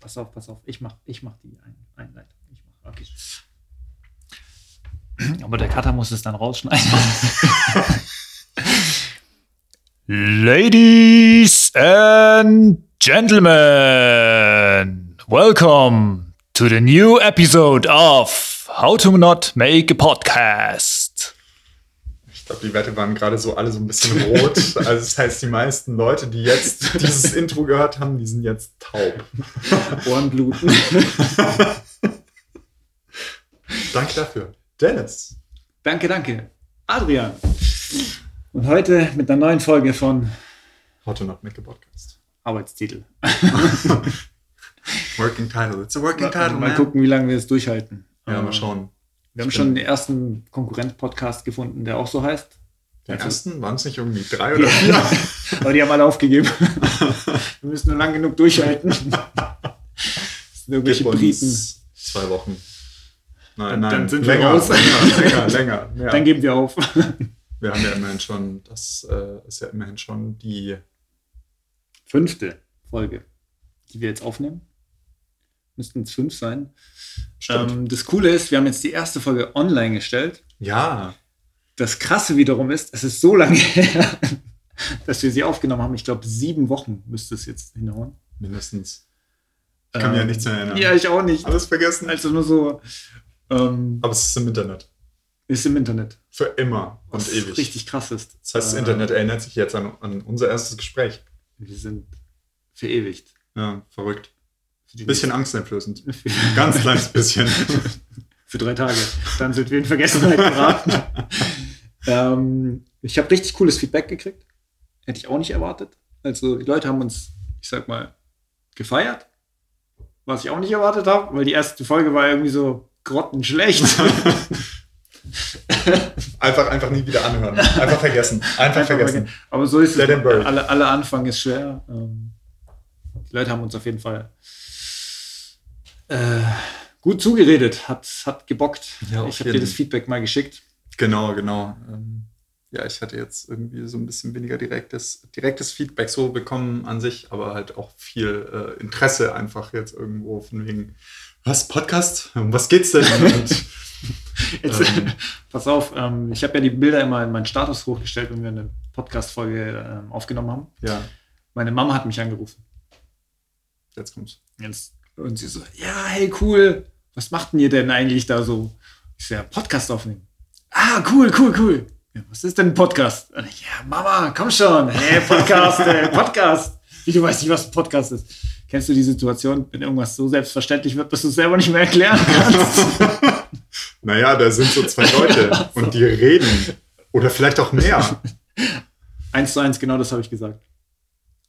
Pass auf, pass auf. Ich mach, ich mach die Ein Einleitung. Ich mach, okay. Aber der Cutter muss es dann rausschneiden. Ladies and gentlemen, welcome to the new episode of How to Not Make a Podcast. Ich glaube, die Werte waren gerade so alle so ein bisschen rot. Also das heißt, die meisten Leute, die jetzt dieses Intro gehört haben, die sind jetzt taub. Ohrenbluten. Danke dafür. Dennis. Danke, danke. Adrian. Und heute mit einer neuen Folge von How to Not Make a Podcast. Arbeitstitel. Working Title. It's a working title, Mal man. gucken, wie lange wir es durchhalten. Ja, Ähm, mal schauen. Wir haben schon den ersten Konkurrent-Podcast gefunden, der auch so heißt. Den Also- ersten waren es nicht irgendwie drei oder vier? Aber die haben alle aufgegeben. wir müssen nur lang genug durchhalten. Das sind irgendwelche Gib Briten. zwei Wochen. Nein, Dann- nein, dann sind wir länger, raus. länger, länger, länger. Ja. Dann geben wir auf. Wir haben ja immerhin schon, das äh, ist ja immerhin schon die Fünfte Folge, die wir jetzt aufnehmen. Müssten es fünf sein. Ähm, das Coole ist, wir haben jetzt die erste Folge online gestellt. ja, Das Krasse wiederum ist, es ist so lange her, dass wir sie aufgenommen haben. Ich glaube, sieben Wochen müsste es jetzt hinhauen. mindestens. Ich kann mich ja Ähm, nichts erinnern. Ja, ich auch nicht. Alles vergessen. Also nur so. Ähm, Aber es ist im Internet. ist im Internet. Für immer und Was ewig. richtig krass ist. Das heißt, das Äh, Internet erinnert sich jetzt an, an unser erstes Gespräch. Wir sind verewigt. Ja, verrückt. Bisschen angsteinflößend. Ganz kleines bisschen. Für drei Tage. Dann sind wir in Vergessenheit geraten. ähm, ich habe richtig cooles Feedback gekriegt. Hätte ich auch nicht erwartet. Also die Leute haben uns, ich sag mal, gefeiert. Was ich auch nicht erwartet habe, weil die erste Folge war irgendwie so grottenschlecht. Einfach, einfach nie wieder anhören. Einfach vergessen. Einfach vergessen. Aber so ist Let es. Alle, alle Anfang ist schwer. Ähm, die Leute haben uns auf jeden Fall äh, gut zugeredet, hat, hat gebockt. Ja, ich habe dir das Feedback mal geschickt. Genau, genau. Ähm, ja, ich hatte jetzt irgendwie so ein bisschen weniger direktes, direktes Feedback so bekommen an sich, aber halt auch viel äh, Interesse einfach jetzt irgendwo von wegen, was, Podcast? Um was geht's denn? Und, Jetzt, Ähm. pass auf, ähm, ich habe ja die Bilder immer in meinen Status hochgestellt, wenn wir eine Podcast-Folge ähm, aufgenommen haben. ja, Meine Mama hat mich angerufen. jetzt kommt's. Jetzt, und sie so, ja, hey, cool. Was macht denn ihr denn eigentlich da so? Ich so, ja, Podcast aufnehmen. Ah, cool, cool, cool. Ja, was ist denn ein Podcast? Und ich, ja, Mama, komm schon. Hey, Podcast, äh, Podcast. Wie, du weißt nicht, was ein Podcast ist. Kennst du die Situation, wenn irgendwas so selbstverständlich wird, dass du es selber nicht mehr erklären kannst? Naja, da sind so zwei Leute und die reden. Oder vielleicht auch mehr. eins zu eins, genau das habe ich gesagt.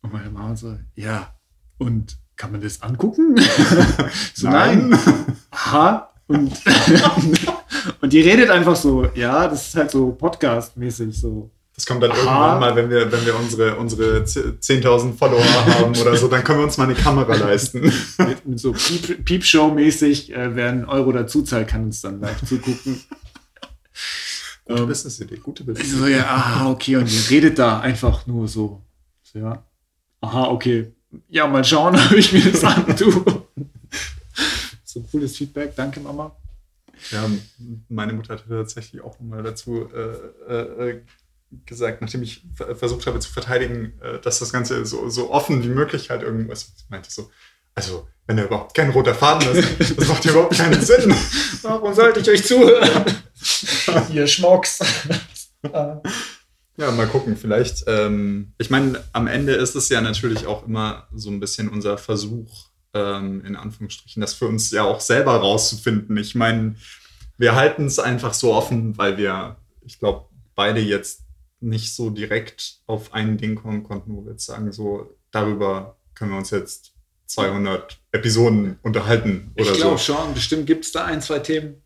Und meine Mama so, ja, und kann man das angucken? so, nein. Aha. Und, und die redet einfach so, ja, das ist halt so Podcast-mäßig so. Das kommt dann Aha. irgendwann mal, wenn wir, wenn wir unsere, unsere 10.000 Follower haben oder so, dann können wir uns mal eine Kamera leisten. Mit, mit so Piep- Piepshow-mäßig, äh, wer einen Euro dazu zahlt, kann uns dann live zugucken. Gute Ähm, Business-Idee, gute Ich Business so, ja, aha, okay, und ihr redet da einfach nur so. so ja, aha, okay. Ja, mal schauen, ob ich mir das antue. So cooles Feedback, danke Mama. Ja, meine Mutter hatte tatsächlich auch nochmal dazu äh, äh, äh, gesagt, nachdem ich ver- versucht habe zu verteidigen, äh, dass das Ganze so, so offen wie möglich halt irgendwas sie meinte so, also wenn da überhaupt kein roter Faden ist, das macht ja überhaupt keinen Sinn. Warum sollte ich euch zuhören? Ihr Schmocks. Ja, mal gucken, vielleicht. Ähm, ich meine, am Ende ist es ja natürlich auch immer so ein bisschen unser Versuch, ähm, in Anführungsstrichen, das für uns ja auch selber rauszufinden. Ich meine, wir halten es einfach so offen, weil wir, ich glaube, beide jetzt nicht so direkt auf ein Ding kommen konnten, wo wir jetzt sagen, so darüber können wir uns jetzt 200 Episoden unterhalten oder Ich glaube so. schon, bestimmt gibt es da ein, zwei Themen.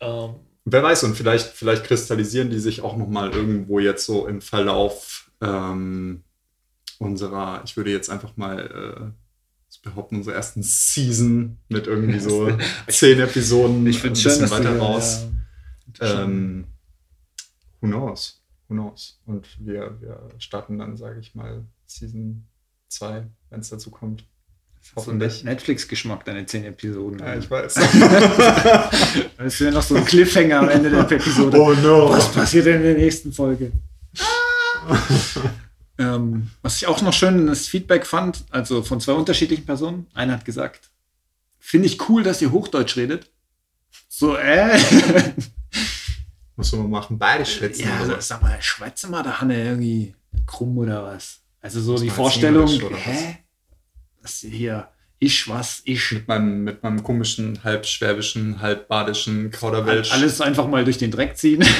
Ähm, Wer weiß, und vielleicht, vielleicht kristallisieren die sich auch nochmal irgendwo jetzt so im Verlauf ähm, unserer, ich würde jetzt einfach mal äh, behaupten, unserer ersten Season mit irgendwie so zehn Episoden ich ein schön, bisschen dass weiter du, raus. Ja, Ähm, who knows? Who knows? Und wir, wir starten dann, sage ich mal, Season 2, wenn es dazu kommt. Hoffentlich. Netflix-Geschmack, deine zehn Episoden. Ja, ich weiß. Das wäre noch so ein Cliffhanger am Ende der Episode. oh no. Was passiert denn in der nächsten Folge? ähm, was ich auch noch schön das Feedback fand, also von zwei unterschiedlichen Personen. Einer hat gesagt, finde ich cool, dass ihr Hochdeutsch redet. So, äh. Muss man machen, beide schwitzen. ja, oder also, sag mal, schwätze mal da Hanne irgendwie krumm oder was? Also so die Vorstellung, oder was? hier, ich was, ich. Mit meinem, mit meinem komischen, halb schwäbischen, halb badischen Kauderwelsch. Alles einfach mal durch den Dreck ziehen.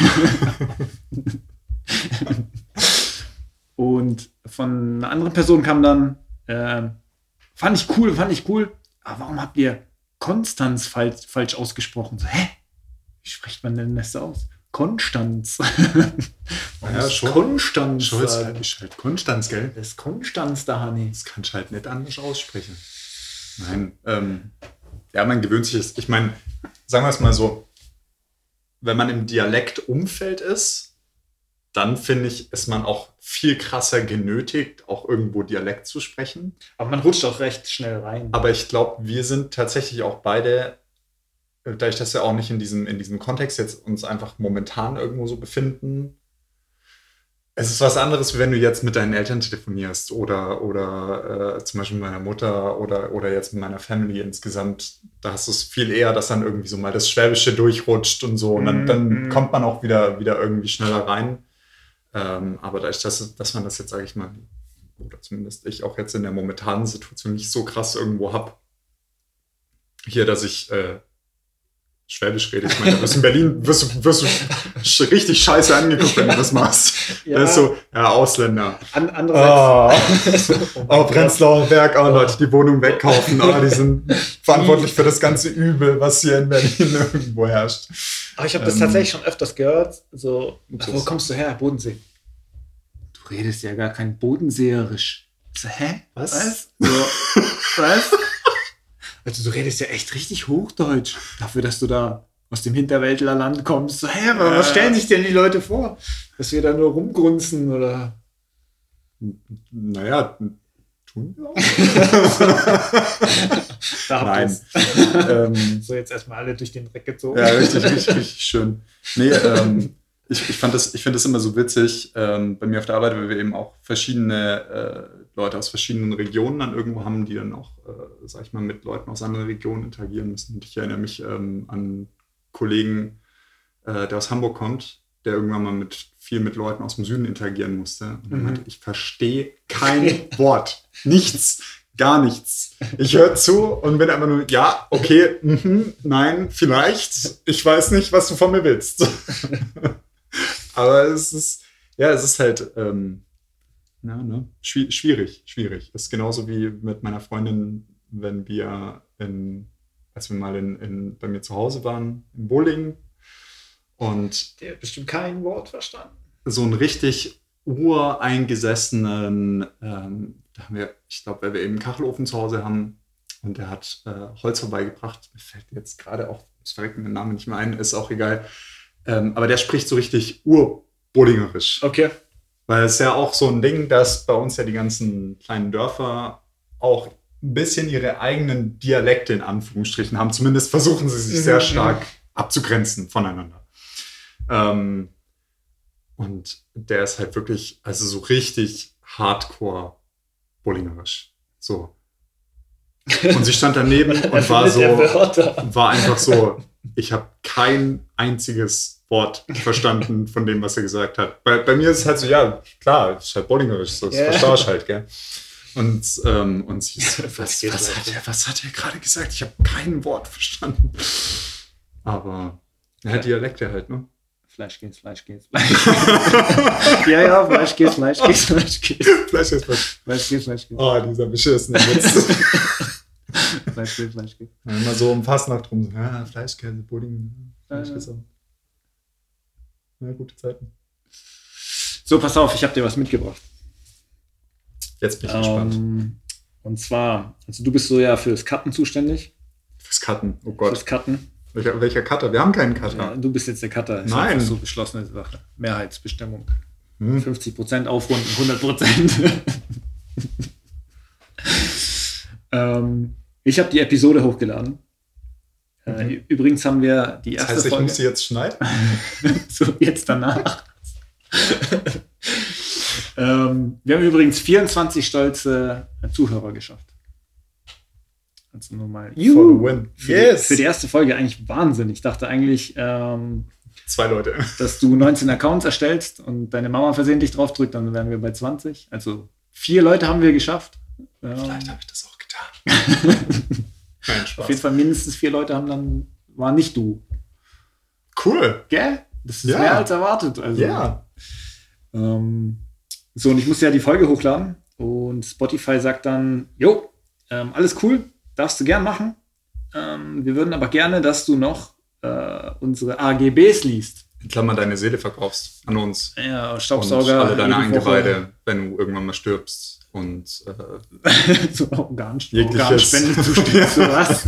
Und von einer anderen Person kam dann, äh, fand ich cool, fand ich cool, aber warum habt ihr Konstanz falsch, falsch ausgesprochen? So, hä? Wie spricht man denn das aus? Konstanz. Ja, schon. Konstanz. Scholz halt, ist halt Konstanz, gell? Das ist Konstanz da, Hanni. Das kannst du halt nicht anders aussprechen. Nein, ähm, ja, man gewöhnt sich es. Ich meine, sagen wir es mal so, wenn man im Dialektumfeld ist, dann finde ich, ist man auch viel krasser genötigt, auch irgendwo Dialekt zu sprechen. Aber man rutscht auch recht schnell rein. Aber ich glaube, wir sind tatsächlich auch beide, äh, da ich das ja auch nicht in diesem, in diesem Kontext jetzt uns einfach momentan irgendwo so befinden. Es ist was anderes, wie wenn du jetzt mit deinen Eltern telefonierst oder, oder äh, zum Beispiel mit meiner Mutter oder, oder jetzt mit meiner Family insgesamt. Da hast du es viel eher, dass dann irgendwie so mal das Schwäbische durchrutscht und so. Und dann, dann Mhm. kommt man auch wieder, wieder irgendwie schneller rein. Ähm, aber dadurch, dass, dass man das jetzt, sage ich mal, oder zumindest ich auch jetzt in der momentanen Situation nicht so krass irgendwo habe, hier, dass ich äh, Schwäbisch rede. Ich meine, du bist in Berlin, wirst du, wirst du sch- richtig scheiße angeguckt, wenn du das machst. Ja. Das ist so, ja, Ausländer. An, andererseits. Oh, oh Prenzlauer Berg, oh Leute, die Wohnung wegkaufen. Oh, die sind verantwortlich für das ganze Übel, was hier in Berlin irgendwo herrscht. Aber ich habe das Ähm, tatsächlich schon öfters gehört. So, Ups. wo kommst du her? Bodensee. Du redest ja gar kein Bodenseerisch. So, hä? Was? Was? So, was? Also du redest ja echt richtig Hochdeutsch. Dafür, dass du da aus dem Hinterwäldlerland kommst. So, hä, aber was stellen sich denn die Leute vor? Dass wir da nur rumgrunzen oder... Naja, tun wir auch. Da Nein. ähm, So, jetzt erstmal alle durch den Dreck gezogen. Ja, richtig, richtig, richtig schön. Nee, ähm, ich, ich, fand das, ich finde das immer so witzig ähm, bei mir auf der Arbeit, weil wir eben auch verschiedene äh, Leute aus verschiedenen Regionen dann irgendwo haben, die dann auch, äh, sag ich mal, mit Leuten aus anderen Regionen interagieren müssen. Und ich erinnere mich ähm, an einen Kollegen, äh, der aus Hamburg kommt, der irgendwann mal mit viel mit Leuten aus dem Süden interagieren musste. Und er Mhm. meinte, ich verstehe kein Wort. Nichts. Gar nichts. Ich höre zu und bin einfach nur, ja, okay, mhm, nein, vielleicht. Ich weiß nicht, was du von mir willst. Aber es ist, ja, es ist halt, ähm, ja, ne, schwi- schwierig, schwierig. Es ist genauso wie mit meiner Freundin, wenn wir in, als wir mal in, in, bei mir zu Hause waren, in Bowling und Der hat bestimmt kein Wort verstanden. so einen richtig ureingesessenen, ähm, da haben wir, ich glaube, weil wir eben einen Kachelofen zu Hause haben und der hat äh, Holz vorbeigebracht. Mir fällt jetzt gerade auch, das verreckt mir der Name nicht mehr ein, ist auch egal. Ähm, aber der spricht so richtig urbullingerisch. Okay. Weil es ist ja auch so ein Ding, dass bei uns ja die ganzen kleinen Dörfer auch ein bisschen ihre eigenen Dialekte in Anführungsstrichen haben. Zumindest versuchen sie sich Mhm, sehr stark abzugrenzen voneinander. Ähm, und der ist halt wirklich, also so richtig hardcore bullingerisch. So. Und sie stand daneben und war so, war einfach so, ich habe kein einziges Wort verstanden von dem, was er gesagt hat. Bei, bei mir ist es halt so, ja, klar, ist halt Bollingerisch, das Ja. verstehe ich halt, gell. Und, ähm, und sie so, was, was, hat er, was hat er gerade gesagt? Ich habe kein Wort verstanden. Aber, ja, Dialekte halt, ne? Fleisch geht's, Fleisch geht's. ja, ja, Fleisch geht's, Fleisch geht's, Fleisch geht's. Fleisch ist was. Fleisch geht's, Fleisch geht's. Oh, dieser beschissene Witz. Fleisch geht's, Fleisch geht's. Immer so um Fastnacht rum, ja, Fleischkäse, Pudding, Fleischkäse. Ja, gute Zeiten. So, pass auf, ich habe dir was mitgebracht. Jetzt bin ich gespannt. Ähm, und zwar, also du bist so ja fürs Cutten zuständig. Fürs Cutten, oh Gott. Fürs Cutten. Welcher, welcher Cutter? Wir haben keinen Cutter. Ja, du bist jetzt der Cutter. Ist Nein. so beschlossene Sache. Mehrheitsbestimmung. Hm. 50% aufrunden, 100%. Ähm, ich habe die Episode hochgeladen. Äh, Mhm. übrigens haben wir die Das erste heißt, ich Folge. muss sie jetzt schneiden? so, jetzt danach. ähm, wir haben übrigens 24 stolze Zuhörer geschafft. Also nur mal. For the Juhu. win. Für, die, für die erste Folge eigentlich Wahnsinn. Ich dachte eigentlich, ähm, Zwei Leute. dass du 19 Accounts erstellst und deine Mama versehentlich draufdrückt, dann wären wir bei 20. Also vier Leute haben wir geschafft. Ähm, Vielleicht habe ich das auch getan. Nein, auf Spaß. jeden Fall mindestens vier Leute haben dann, war nicht du. Cool. Gell? Das ist Ja. mehr als erwartet. Also, Ja. Ähm, so, und ich musste ja die Folge hochladen und Spotify sagt dann, jo, ähm, alles cool, darfst du gern machen. Ähm, wir würden aber gerne, dass du noch äh, unsere AGBs liest. In Klammern deine Seele verkaufst an uns. Ja, Und Staubsauger. alle deine. Eingeweide, wenn du irgendwann mal stirbst. Und äh, Jegliches- Organspende zustehst, so was.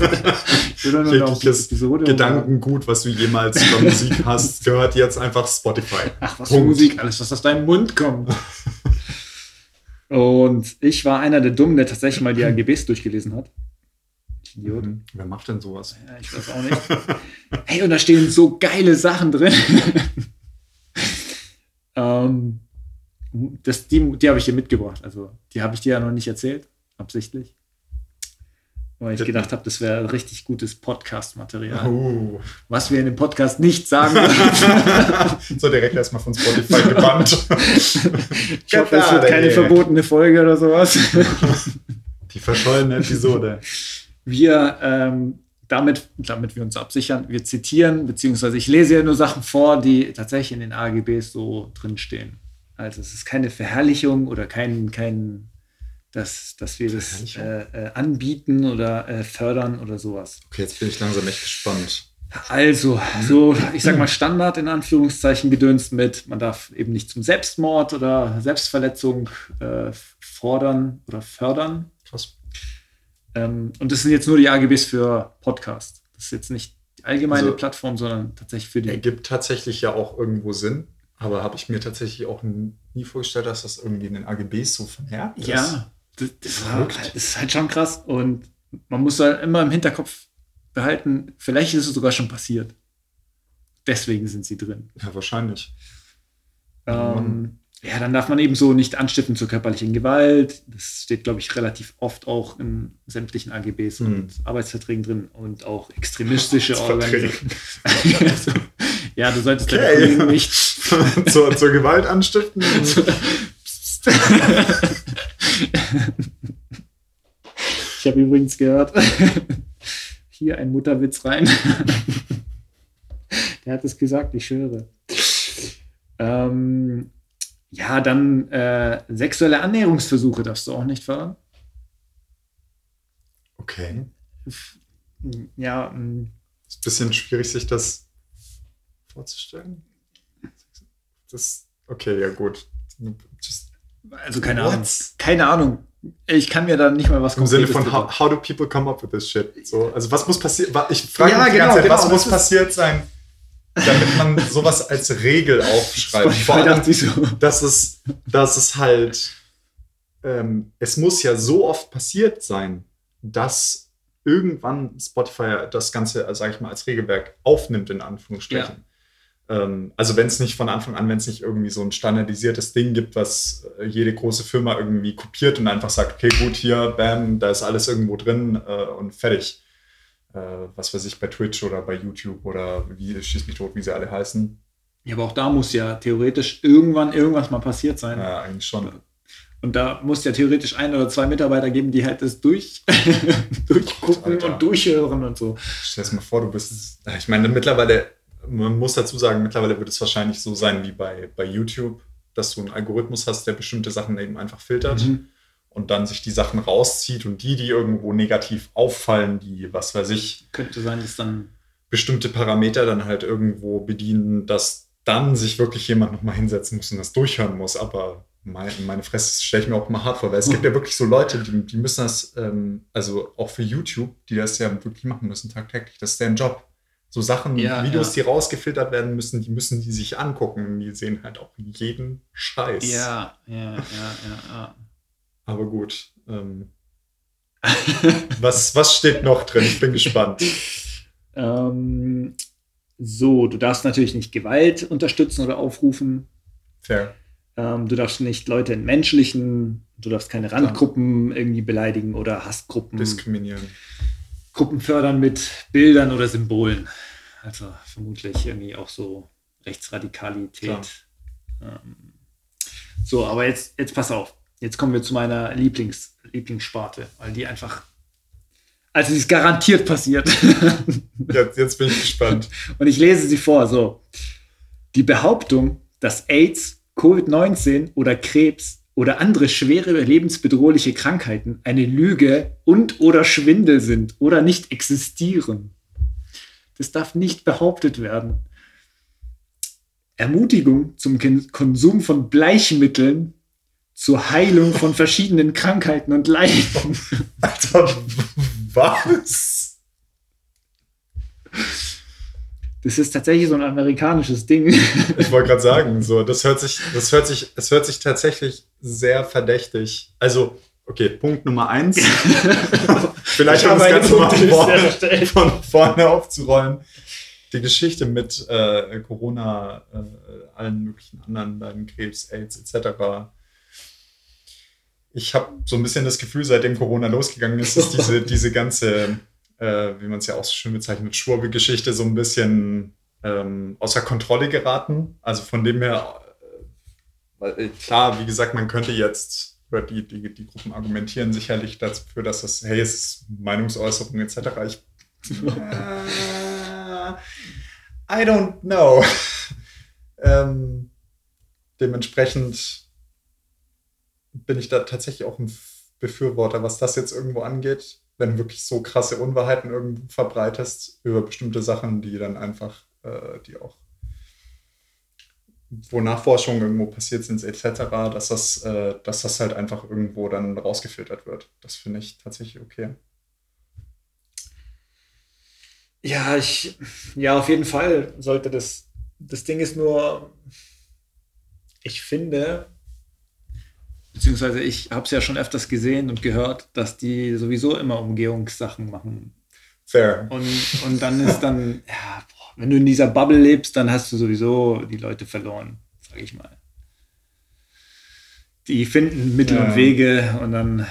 Ich will nur noch auf die jegliches Gedankengut, was du jemals über Musik hast, gehört jetzt einfach Spotify. Ach, was für Punkt. Musik, alles, was aus deinem Mund kommt. Und ich war einer der Dummen, der tatsächlich mal die AGBs durchgelesen hat. Idiot. Mhm. Wer macht denn sowas? Ja, ich weiß auch nicht. hey, und da stehen so geile Sachen drin. ähm, das, die die habe ich dir mitgebracht. Also, die habe ich dir ja noch nicht erzählt, absichtlich. Weil ich gedacht habe, das wäre richtig gutes Podcast-Material. Oh. Was wir in dem Podcast nicht sagen dürfen. so direkt erstmal von Spotify gebannt. Ich hoffe, es wird keine verbotene Folge oder sowas. Die verschollene Episode. Wir, ähm, damit, damit wir uns absichern, wir zitieren, beziehungsweise ich lese ja nur Sachen vor, die tatsächlich in den AGBs so drinstehen. Also es ist keine Verherrlichung oder kein, kein dass, dass wir das äh, äh, anbieten oder äh, fördern oder sowas. Okay, jetzt bin ich langsam echt gespannt. Also, so, ich sag mal, Standard in Anführungszeichen gedönst mit, man darf eben nicht zum Selbstmord oder Selbstverletzung äh, fordern oder fördern. Krass. Ähm, und das sind jetzt nur die AGBs für Podcast. Das ist jetzt nicht die allgemeine Also- Plattform, sondern tatsächlich für die. Ergibt tatsächlich ja auch irgendwo Sinn, aber habe ich mir tatsächlich auch nie vorgestellt, dass das irgendwie in den AGBs so vermerkt ist. Ja, das, verrückt. das ist halt schon krass. Und man muss halt immer im Hinterkopf behalten, vielleicht ist es sogar schon passiert. Deswegen sind sie drin. Ja, wahrscheinlich. Ähm, ja, dann darf man ebenso nicht anstiften zur körperlichen Gewalt. Das steht, glaube ich, relativ oft auch in sämtlichen AGBs Hm. und Arbeitsverträgen drin und auch extremistische. Organisationen. also, ja, du solltest deine Okay. Kollegen nicht. zur, zur Gewalt anstiften. Ich habe übrigens gehört, hier ein Mutterwitz rein. Der hat es gesagt, ich höre. Ähm, ja, dann äh, sexuelle Annäherungsversuche darfst du auch nicht fördern. Okay. Ja, mm, Ist ein bisschen schwierig, sich das vorzustellen. Das, okay, ja gut. Just also keine What? Ahnung. Keine Ahnung. Ich kann mir da nicht mal was Im Sinne von how, how do people come up with this shit? So, also was muss passieren? Ich frage Ja, mich die genau, ganze Zeit, genau, was muss passiert sein, damit man sowas als Regel aufschreibt? Vor allem, so. dass es, dass es halt, ähm, es muss ja so oft passiert sein, dass irgendwann Spotify das Ganze, sage ich mal, als Regelwerk aufnimmt, in Anführungsstrichen. Ähm, also wenn es nicht von Anfang an, wenn es nicht irgendwie so ein standardisiertes Ding gibt, was äh, jede große Firma irgendwie kopiert und einfach sagt, okay, gut, hier, bam, da ist alles irgendwo drin äh, und fertig. Äh, was weiß ich, bei Twitch oder bei YouTube oder wie schieß mich tot, wie sie alle heißen. Ja, aber auch da muss ja theoretisch irgendwann irgendwas mal passiert sein. Ja, eigentlich schon. Und da muss ja theoretisch ein oder zwei Mitarbeiter geben, die halt das durch, durchgucken Alter. und durchhören und so. Stell dir mal vor, du bist. Ich meine, mittlerweile, man muss dazu sagen, mittlerweile wird es wahrscheinlich so sein wie bei, bei YouTube, dass du einen Algorithmus hast, der bestimmte Sachen eben einfach filtert Mhm. und dann sich die Sachen rauszieht und die, die irgendwo negativ auffallen, die, was weiß ich, Könnte sein, dass dann. bestimmte Parameter dann halt irgendwo bedienen, dass dann sich wirklich jemand nochmal hinsetzen muss und das durchhören muss. Aber meine, meine Fresse stelle ich mir auch mal hart vor, weil es gibt ja wirklich so Leute, die, die müssen das, ähm, also auch für YouTube, die das ja wirklich machen müssen tagtäglich. Das ist deren Job. So Sachen, Ja, Videos, ja. die rausgefiltert werden müssen, die müssen die sich angucken. Die sehen halt auch jeden Scheiß. Ja, ja, ja, ja, ja. Aber gut. Ähm, Was, was steht noch drin? Ich bin gespannt. Ähm, so, du darfst natürlich nicht Gewalt unterstützen oder aufrufen. Fair. Ähm, du darfst nicht Leute entmenschlichen, du darfst keine Randgruppen irgendwie beleidigen oder Hassgruppen. Diskriminieren. Gruppen fördern mit Bildern oder Symbolen. Also vermutlich irgendwie auch so Rechtsradikalität. Ähm, so, aber jetzt, jetzt pass auf. Jetzt kommen wir zu meiner Lieblings, Lieblingssparte, weil die einfach. Also, sie ist garantiert passiert. Jetzt, jetzt bin ich gespannt. Und ich lese sie vor. So. Die Behauptung, dass AIDS, Covid-19 oder Krebs oder andere schwere lebensbedrohliche Krankheiten eine Lüge und oder Schwindel sind oder nicht existieren. Das darf nicht behauptet werden. Ermutigung zum Konsum von Bleichmitteln zur Heilung von verschiedenen Krankheiten und Leiden. Alter, was? Das ist tatsächlich so ein amerikanisches Ding. Ich wollte gerade sagen, so, das hört sich, das hört sich, es hört sich tatsächlich sehr verdächtig. Also, okay, Punkt Nummer eins. Vielleicht Ich um das Ganze mal vorne, von vorne aufzurollen. Die Geschichte mit äh, Corona, äh, allen möglichen anderen Leiden, Krebs, AIDS etc. Ich habe so ein bisschen das Gefühl, seitdem Corona losgegangen ist, ist diese, diese ganze, äh, wie man es ja auch so schön bezeichnet, Schwurbelgeschichte so ein bisschen ähm, außer Kontrolle geraten. Also von dem her, äh, äh, klar, wie gesagt, man könnte jetzt, oder die, die, die Gruppen argumentieren sicherlich dafür, dass das, hey, es ist Meinungsäußerung etc. Ich, äh, I don't know. ähm, dementsprechend bin ich da tatsächlich auch ein Befürworter, was das jetzt irgendwo angeht, wenn du wirklich so krasse Unwahrheiten irgendwo verbreitest über bestimmte Sachen, die dann einfach, äh, die auch, wo Nachforschungen irgendwo passiert sind, etc., dass das, äh, dass das halt einfach irgendwo dann rausgefiltert wird. Das finde ich tatsächlich okay. Ja, ich, ja, auf jeden Fall sollte das. Das Ding ist nur, ich finde, beziehungsweise ich habe es ja schon öfters gesehen und gehört, dass die sowieso immer Umgehungssachen machen. Fair. Und, und dann ist dann, ja, boah, wenn du in dieser Bubble lebst, dann hast du sowieso die Leute verloren, sage ich mal. Die finden Mittel Ja. und Wege und dann, ja.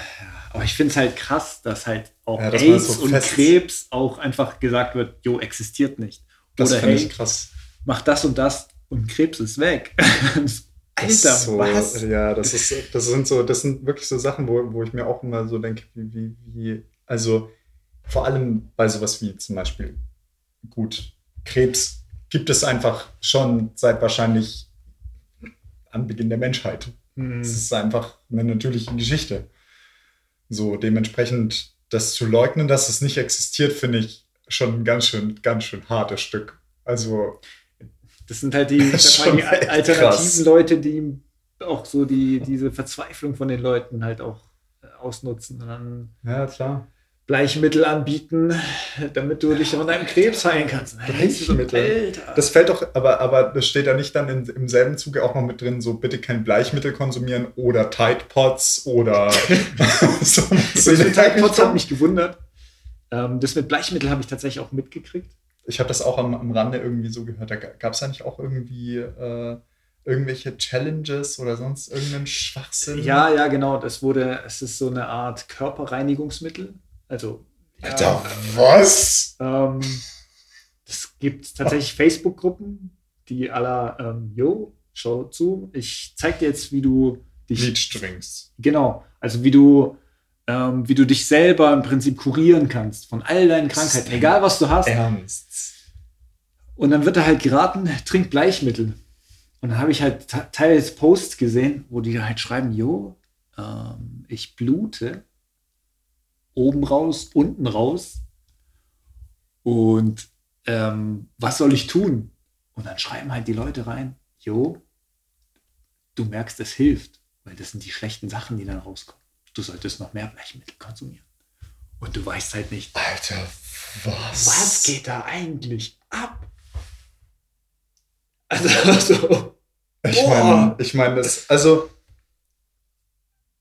aber ich finde es halt krass, dass halt auch Ja, AIDS so und Krebs auch einfach gesagt wird, jo, existiert nicht. Das Oder finde hey, ich krass. mach das und das und Krebs ist weg. Alter, so, was? Ja, das ist, das sind so, das sind wirklich so Sachen, wo, wo ich mir auch immer so denke, wie, wie, wie, also vor allem bei sowas wie zum Beispiel, gut, Krebs gibt es einfach schon seit wahrscheinlich Anbeginn der Menschheit. Hm. Es ist einfach eine natürliche Geschichte. So, dementsprechend das zu leugnen, dass es nicht existiert, finde ich schon ein ganz schön, ganz schön hartes Stück. Also, Das sind halt die, sag mal, die alternativen krass. Leute, die auch so die, diese Verzweiflung von den Leuten halt auch äh, ausnutzen und dann ja, klar. Bleichmittel anbieten, damit du dich von deinem Krebs heilen kannst. So, Bleichmittel? Das fällt doch, aber, aber das steht da nicht dann in, im selben Zuge auch noch mit drin, so bitte kein Bleichmittel konsumieren oder Tide Pods oder so. mit Tide Pods hat mich gewundert. Ähm, das mit Bleichmittel habe ich tatsächlich auch mitgekriegt. Ich habe das auch am, am Rande irgendwie so gehört. Da gab es eigentlich auch irgendwie äh, irgendwelche Challenges oder sonst irgendeinen Schwachsinn. Ja, ja, genau. Das wurde, es ist so eine Art Körperreinigungsmittel. Also, ja, Alter, was? Ähm, es gibt tatsächlich Facebook-Gruppen, die aller, ähm, yo, schau zu, ich zeig dir jetzt, wie du dich, Bleach-Drinks. genau, also wie du, ähm, wie du dich selber im Prinzip kurieren kannst von all deinen Krankheiten, egal was du hast. Ernst. Und dann wird da halt geraten, trink Bleichmittel. Und dann habe ich halt te- teils Posts gesehen, wo die halt schreiben, jo, ähm, ich blute oben raus, unten raus. Und ähm, was soll ich tun? Und dann schreiben halt die Leute rein, jo, du merkst, es hilft, weil das sind die schlechten Sachen, die dann rauskommen. Du solltest noch mehr Bleichmittel konsumieren. Und du weißt halt nicht, Alter, was? was geht da eigentlich ab? Also, so, Ich meine, ich meine, das, also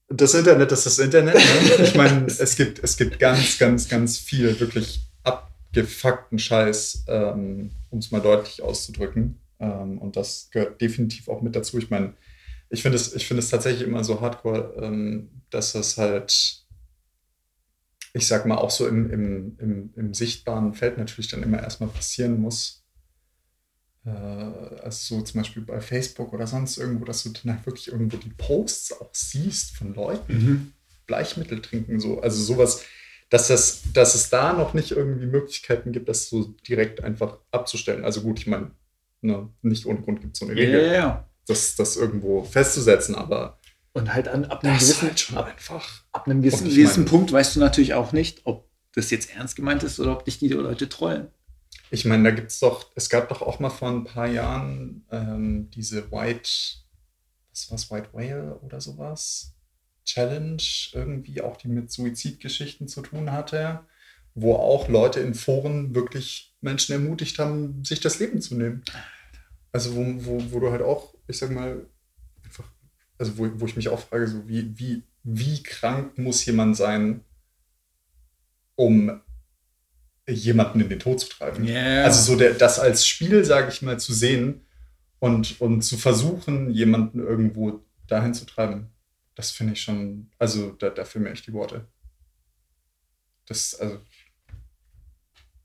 das Internet ist das Internet. Ne? Ich meine, es gibt, es gibt ganz, ganz, ganz viel wirklich abgefuckten Scheiß, ähm, um es mal deutlich auszudrücken. Ähm, und das gehört definitiv auch mit dazu. Ich meine, ich finde es, find es tatsächlich immer so hardcore, ähm, dass das halt, ich sag mal, auch so im, im, im, im sichtbaren Feld natürlich dann immer erstmal passieren muss. Äh, also so zum Beispiel bei Facebook oder sonst irgendwo, dass du dann halt wirklich irgendwo die Posts auch siehst von Leuten, mhm. Bleichmittel trinken, so. Also sowas, dass, das, dass es da noch nicht irgendwie Möglichkeiten gibt, das so direkt einfach abzustellen. Also gut, ich meine, ne, nicht ohne Grund gibt es so eine Regel, yeah. Das, das irgendwo festzusetzen, aber und halt an, ab einem gewissen, halt ab, einfach. Ab einem gewissen, gewissen Punkt weißt du natürlich auch nicht, ob das jetzt ernst gemeint ist oder ob dich die Leute trollen. Ich meine, da gibt es doch, es gab doch auch mal vor ein paar Jahren ähm, diese White, was war's, White Whale oder sowas? Challenge, irgendwie auch die mit Suizidgeschichten zu tun hatte, wo auch Leute in Foren wirklich Menschen ermutigt haben, sich das Leben zu nehmen. Also wo, wo, wo du halt auch, ich sag mal, einfach, also wo, wo ich mich auch frage, so wie, wie, wie krank muss jemand sein, um jemanden in den Tod zu treiben. Yeah. Also so der, das als Spiel, sage ich mal, zu sehen und, und zu versuchen, jemanden irgendwo dahin zu treiben, das finde ich schon, also da, da fehlen mir echt die Worte. Das, also.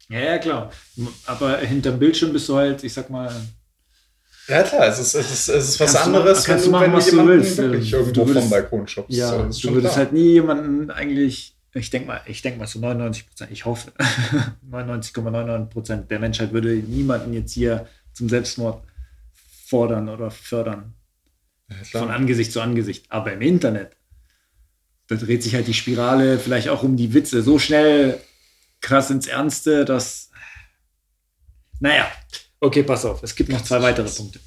Ja, ja, klar. Aber hinterm Bildschirm bist du halt, ich sag mal. Ja, klar, es ist, es ist, es ist was anderes, du, wenn, du machen, wenn was du willst. wirklich irgendwo würdest, vom Balkon schubst. Ja, so, du würdest klar. halt nie jemanden eigentlich ich denke mal, ich denke mal so 99 Prozent, ich hoffe, 99,99 Prozent der Menschheit würde niemanden jetzt hier zum Selbstmord fordern oder fördern. Ja, von Angesicht zu Angesicht. Aber im Internet, da dreht sich halt die Spirale vielleicht auch um die Witze so schnell krass ins Ernste, dass. Naja, okay, pass auf, es gibt noch zwei weitere Punkte.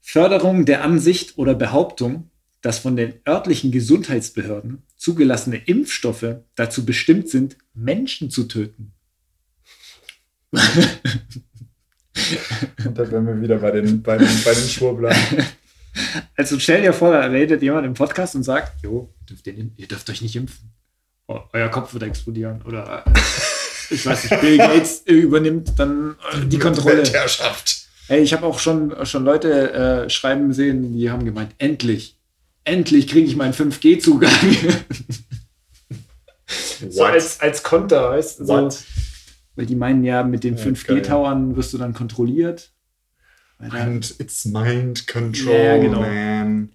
Förderung der Ansicht oder Behauptung, dass von den örtlichen Gesundheitsbehörden zugelassene Impfstoffe dazu bestimmt sind, Menschen zu töten. Und da wären wir wieder bei den, bei den, bei den Schwurblern. Also stell dir vor, da redet jemand im Podcast und sagt, jo, dürft ihr, ihr, dürft euch nicht impfen. Euer Kopf wird explodieren. Oder ich weiß nicht, Bill Gates übernimmt dann äh, die Kontrolle. Weltherrschaft. Hey, ich habe auch schon, schon Leute äh, schreiben sehen, die haben gemeint, endlich, endlich kriege ich meinen 5G-Zugang. so als, als Konter, weißt du? So, weil die meinen ja, mit den 5G-Towern wirst du dann kontrolliert. And it's mind control, ja, genau. man.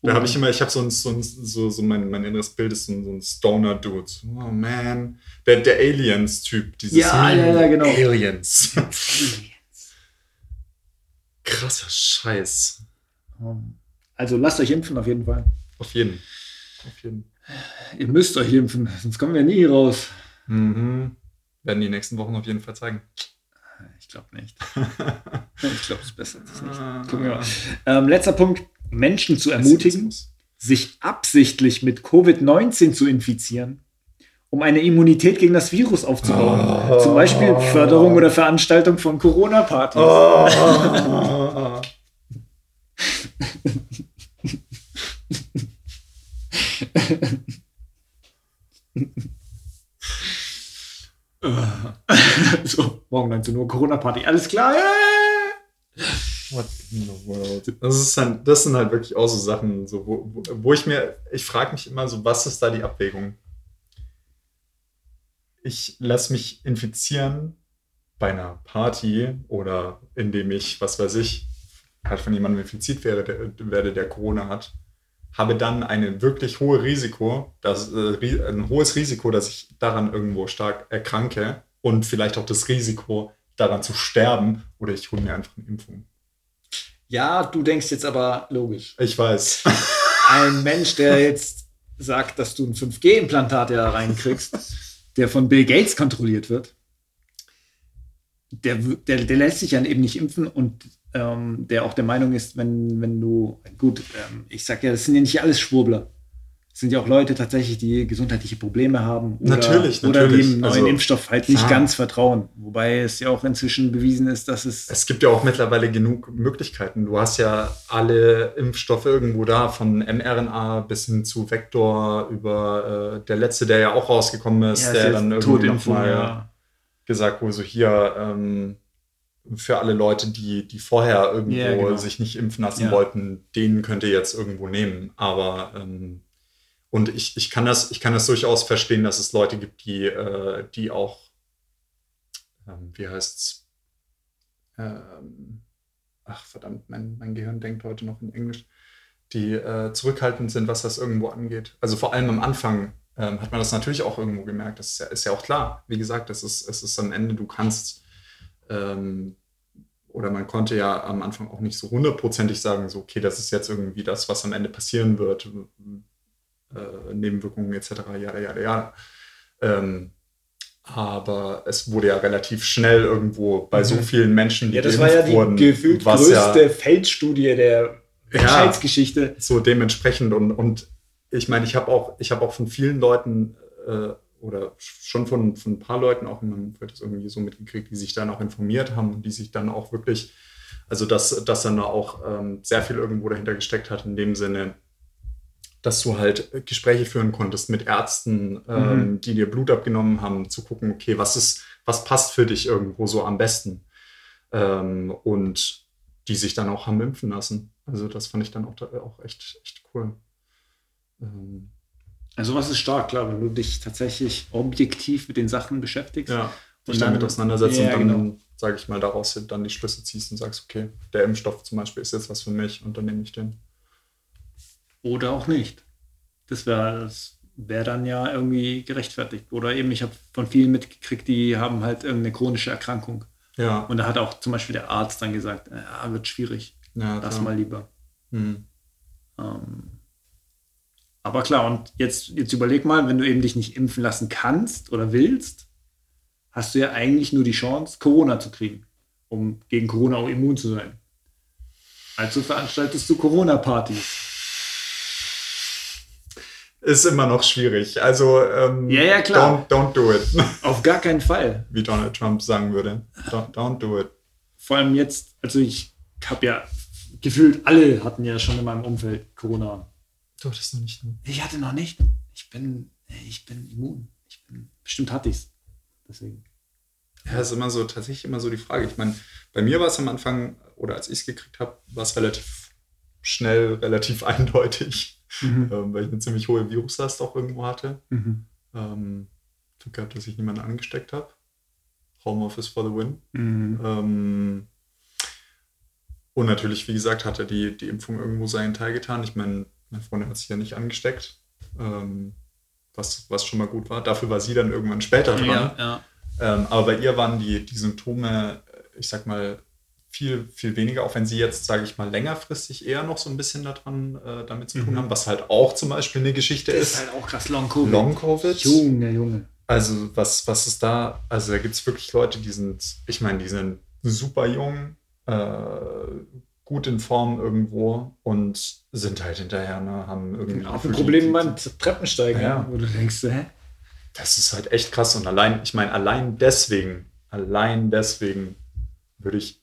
Da habe ich immer, ich habe so ein, so, ein, so, so mein, mein inneres Bild ist so ein, so ein Stoner-Dude. Oh man. Der, der Aliens-Typ, dieses ja, Meme. Ja, ja, genau. Aliens. Krasser Scheiß. Um. Also lasst euch impfen auf jeden Fall. Auf jeden. Auf jeden. Ihr müsst euch impfen, sonst kommen wir nie raus. Mhm. Werden die nächsten Wochen auf jeden Fall zeigen. Ich glaube nicht. ich glaube, es ist besser. Das nicht. Gucken wir mal. Ähm, letzter Punkt: Menschen zu ermutigen, sich absichtlich mit Covid-19 zu infizieren, um eine Immunität gegen das Virus aufzubauen. Oh. Zum Beispiel Förderung oder Veranstaltung von Corona-Partys. Oh. so, morgen 19 Uhr Corona-Party, alles klar. What in the world? Das, ist halt, das sind halt wirklich auch so Sachen, so, wo, wo, ich mir, ich frage mich immer so, was ist da die Abwägung? Ich lasse mich infizieren bei einer Party oder indem ich, was weiß ich, halt von jemandem infiziert wäre, der, werde, der Corona hat habe dann ein wirklich hohes Risiko, dass, äh, ein hohes Risiko, dass ich daran irgendwo stark erkranke und vielleicht auch das Risiko, daran zu sterben oder ich hole mir einfach eine Impfung. Ja, du denkst jetzt aber logisch. Ich weiß. Ein Mensch, der jetzt sagt, dass du ein 5G-Implantat ja reinkriegst, der von Bill Gates kontrolliert wird, der, der, der lässt sich ja eben nicht impfen und ähm, der auch der Meinung ist, wenn, wenn du, gut, ähm, ich sag ja, das sind ja nicht alles Schwurbler. Sind ja auch Leute tatsächlich, die gesundheitliche Probleme haben oder, Natürlich, oder natürlich. dem neuen Also, Impfstoff halt nicht klar. ganz vertrauen. Wobei es ja auch inzwischen bewiesen ist, dass es Es gibt ja auch mittlerweile genug Möglichkeiten. Du hast ja alle Impfstoffe irgendwo da, von mRNA bis hin zu Vektor über äh, der letzte, der ja auch rausgekommen ist, Ja, der ist dann irgendwie nochmal ja. gesagt wurde, so hier ähm, für alle Leute, die, die vorher irgendwo Ja, genau. sich nicht impfen lassen Ja. wollten, denen könnt ihr jetzt irgendwo nehmen. Aber ähm, und ich, ich, kann das, ich kann das durchaus verstehen, dass es Leute gibt, die, äh, die auch, ähm, wie heißt's, ähm, ach verdammt, mein, mein Gehirn denkt heute noch in Englisch, die äh, zurückhaltend sind, was das irgendwo angeht. Also vor allem am Anfang ähm, hat man das natürlich auch irgendwo gemerkt. Das ist ja, ist ja auch klar. Wie gesagt, es ist, es ist am Ende, du kannst ähm, oder man konnte ja am Anfang auch nicht so hundertprozentig sagen, so, okay, das ist jetzt irgendwie das, was am Ende passieren wird, äh, Nebenwirkungen etc., ja, ja, ja. Ähm, aber es wurde ja relativ schnell irgendwo bei so Mhm. vielen Menschen, die Ja, das war ja die wurden, gefühlt größte ja Feldstudie der Ja. Menschheitsgeschichte. so dementsprechend und, und ich meine, ich habe auch, ich habe auch von vielen Leuten äh, oder schon von, von ein paar Leuten auch in meinem Umfeld das irgendwie so mitgekriegt, die sich dann auch informiert haben und die sich dann auch wirklich, also dass, dass dann da auch ähm, sehr viel irgendwo dahinter gesteckt hat, in dem Sinne, dass du halt Gespräche führen konntest mit Ärzten, ähm, die dir Blut abgenommen haben, zu gucken, okay, was ist, was passt für dich irgendwo so am besten? Ähm, und die sich dann auch haben impfen lassen. Also das fand ich dann auch, auch echt, echt cool. Ähm, Also was ist stark, klar, wenn du dich tatsächlich objektiv mit den Sachen beschäftigst. ja, dich damit auseinandersetzt Ja, und dann, genau. sage ich mal, daraus dann die Schlüsse ziehst und sagst, okay, der Impfstoff zum Beispiel ist jetzt was für mich und dann nehme ich den. Oder auch nicht. Das wäre das wäre dann ja irgendwie gerechtfertigt. Oder eben, ich habe von vielen mitgekriegt, die haben halt irgendeine chronische Erkrankung. Ja, Und da hat auch zum Beispiel der Arzt dann gesagt, ja, wird schwierig, ja lass mal lieber. Hm. Ähm, aber klar, und jetzt, jetzt überleg mal, wenn du eben dich nicht impfen lassen kannst oder willst, hast du ja eigentlich nur die Chance, Corona zu kriegen, um gegen Corona auch immun zu sein. Also veranstaltest du Corona-Partys. Ist immer noch schwierig. Also, ähm, Ja, ja, klar. Don't, don't do it, Auf gar keinen Fall. wie Donald Trump sagen würde. Don't, don't do it. Vor allem jetzt, also ich habe ja gefühlt, alle hatten ja schon in meinem Umfeld Corona. Du hattest noch nicht. Ne? Ich hatte noch nicht. Ich bin, ich bin immun. Ich bin, bestimmt hatte ich es. Deswegen. Ja, ist immer so, tatsächlich immer so die Frage. Ich meine, bei mir war es am Anfang, oder als ich es gekriegt habe, war es relativ schnell, relativ eindeutig, Mhm. ähm, weil ich eine ziemlich hohe Viruslast auch irgendwo hatte. Mhm. Ähm, Glück gehabt, dass ich niemanden angesteckt habe. Homeoffice for the win. Mhm. Ähm, und natürlich, wie gesagt, hat er die, die Impfung irgendwo seinen Teil getan. Ich meine, meine Freundin hat sich ja nicht angesteckt, ähm, was, was schon mal gut war. Dafür war sie dann irgendwann später dran. Ja, ja. Ähm, aber bei ihr waren die, die Symptome, äh, ich sag mal, viel, viel weniger, auch wenn sie jetzt, sage ich mal, längerfristig eher noch so ein bisschen daran äh, damit zu tun Mhm. haben, was halt auch zum Beispiel eine Geschichte Das ist. ist halt auch krass Long-Covid. Long-Covid. Junge, Junge. Also, was, was ist da? Also, da gibt es wirklich Leute, die sind, ich meine, die sind super jung, äh, gut in Form irgendwo und sind halt hinterher, ne, haben irgendwie. Auch ein gefühlt Problem beim Treppensteigen, Ja. wo du denkst, hä? Das ist halt echt krass. Und allein, ich meine, allein deswegen, allein deswegen würde ich,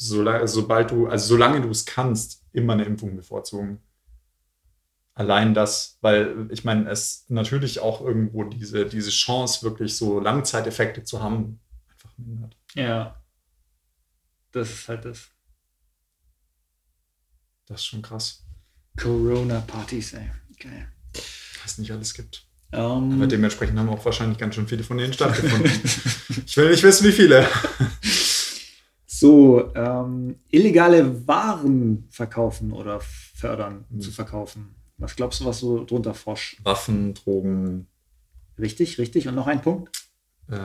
sola- sobald du, also solange du es kannst, immer eine Impfung bevorzugen. Allein das, weil ich meine, es natürlich auch irgendwo diese, diese Chance, wirklich so Langzeiteffekte zu haben, einfach mindert. Ja. Das ist halt das. Das ist schon krass, Corona-Partys, ey. Geil. was es nicht alles gibt. Ähm, Aber dementsprechend haben auch wahrscheinlich ganz schön viele von denen stattgefunden. ich will nicht wissen, wie viele. so, ähm, illegale Waren verkaufen oder fördern Mhm. zu verkaufen. Was glaubst du, was so drunter forsch? Waffen, Drogen, Richtig, richtig. Und noch ein Punkt. äh,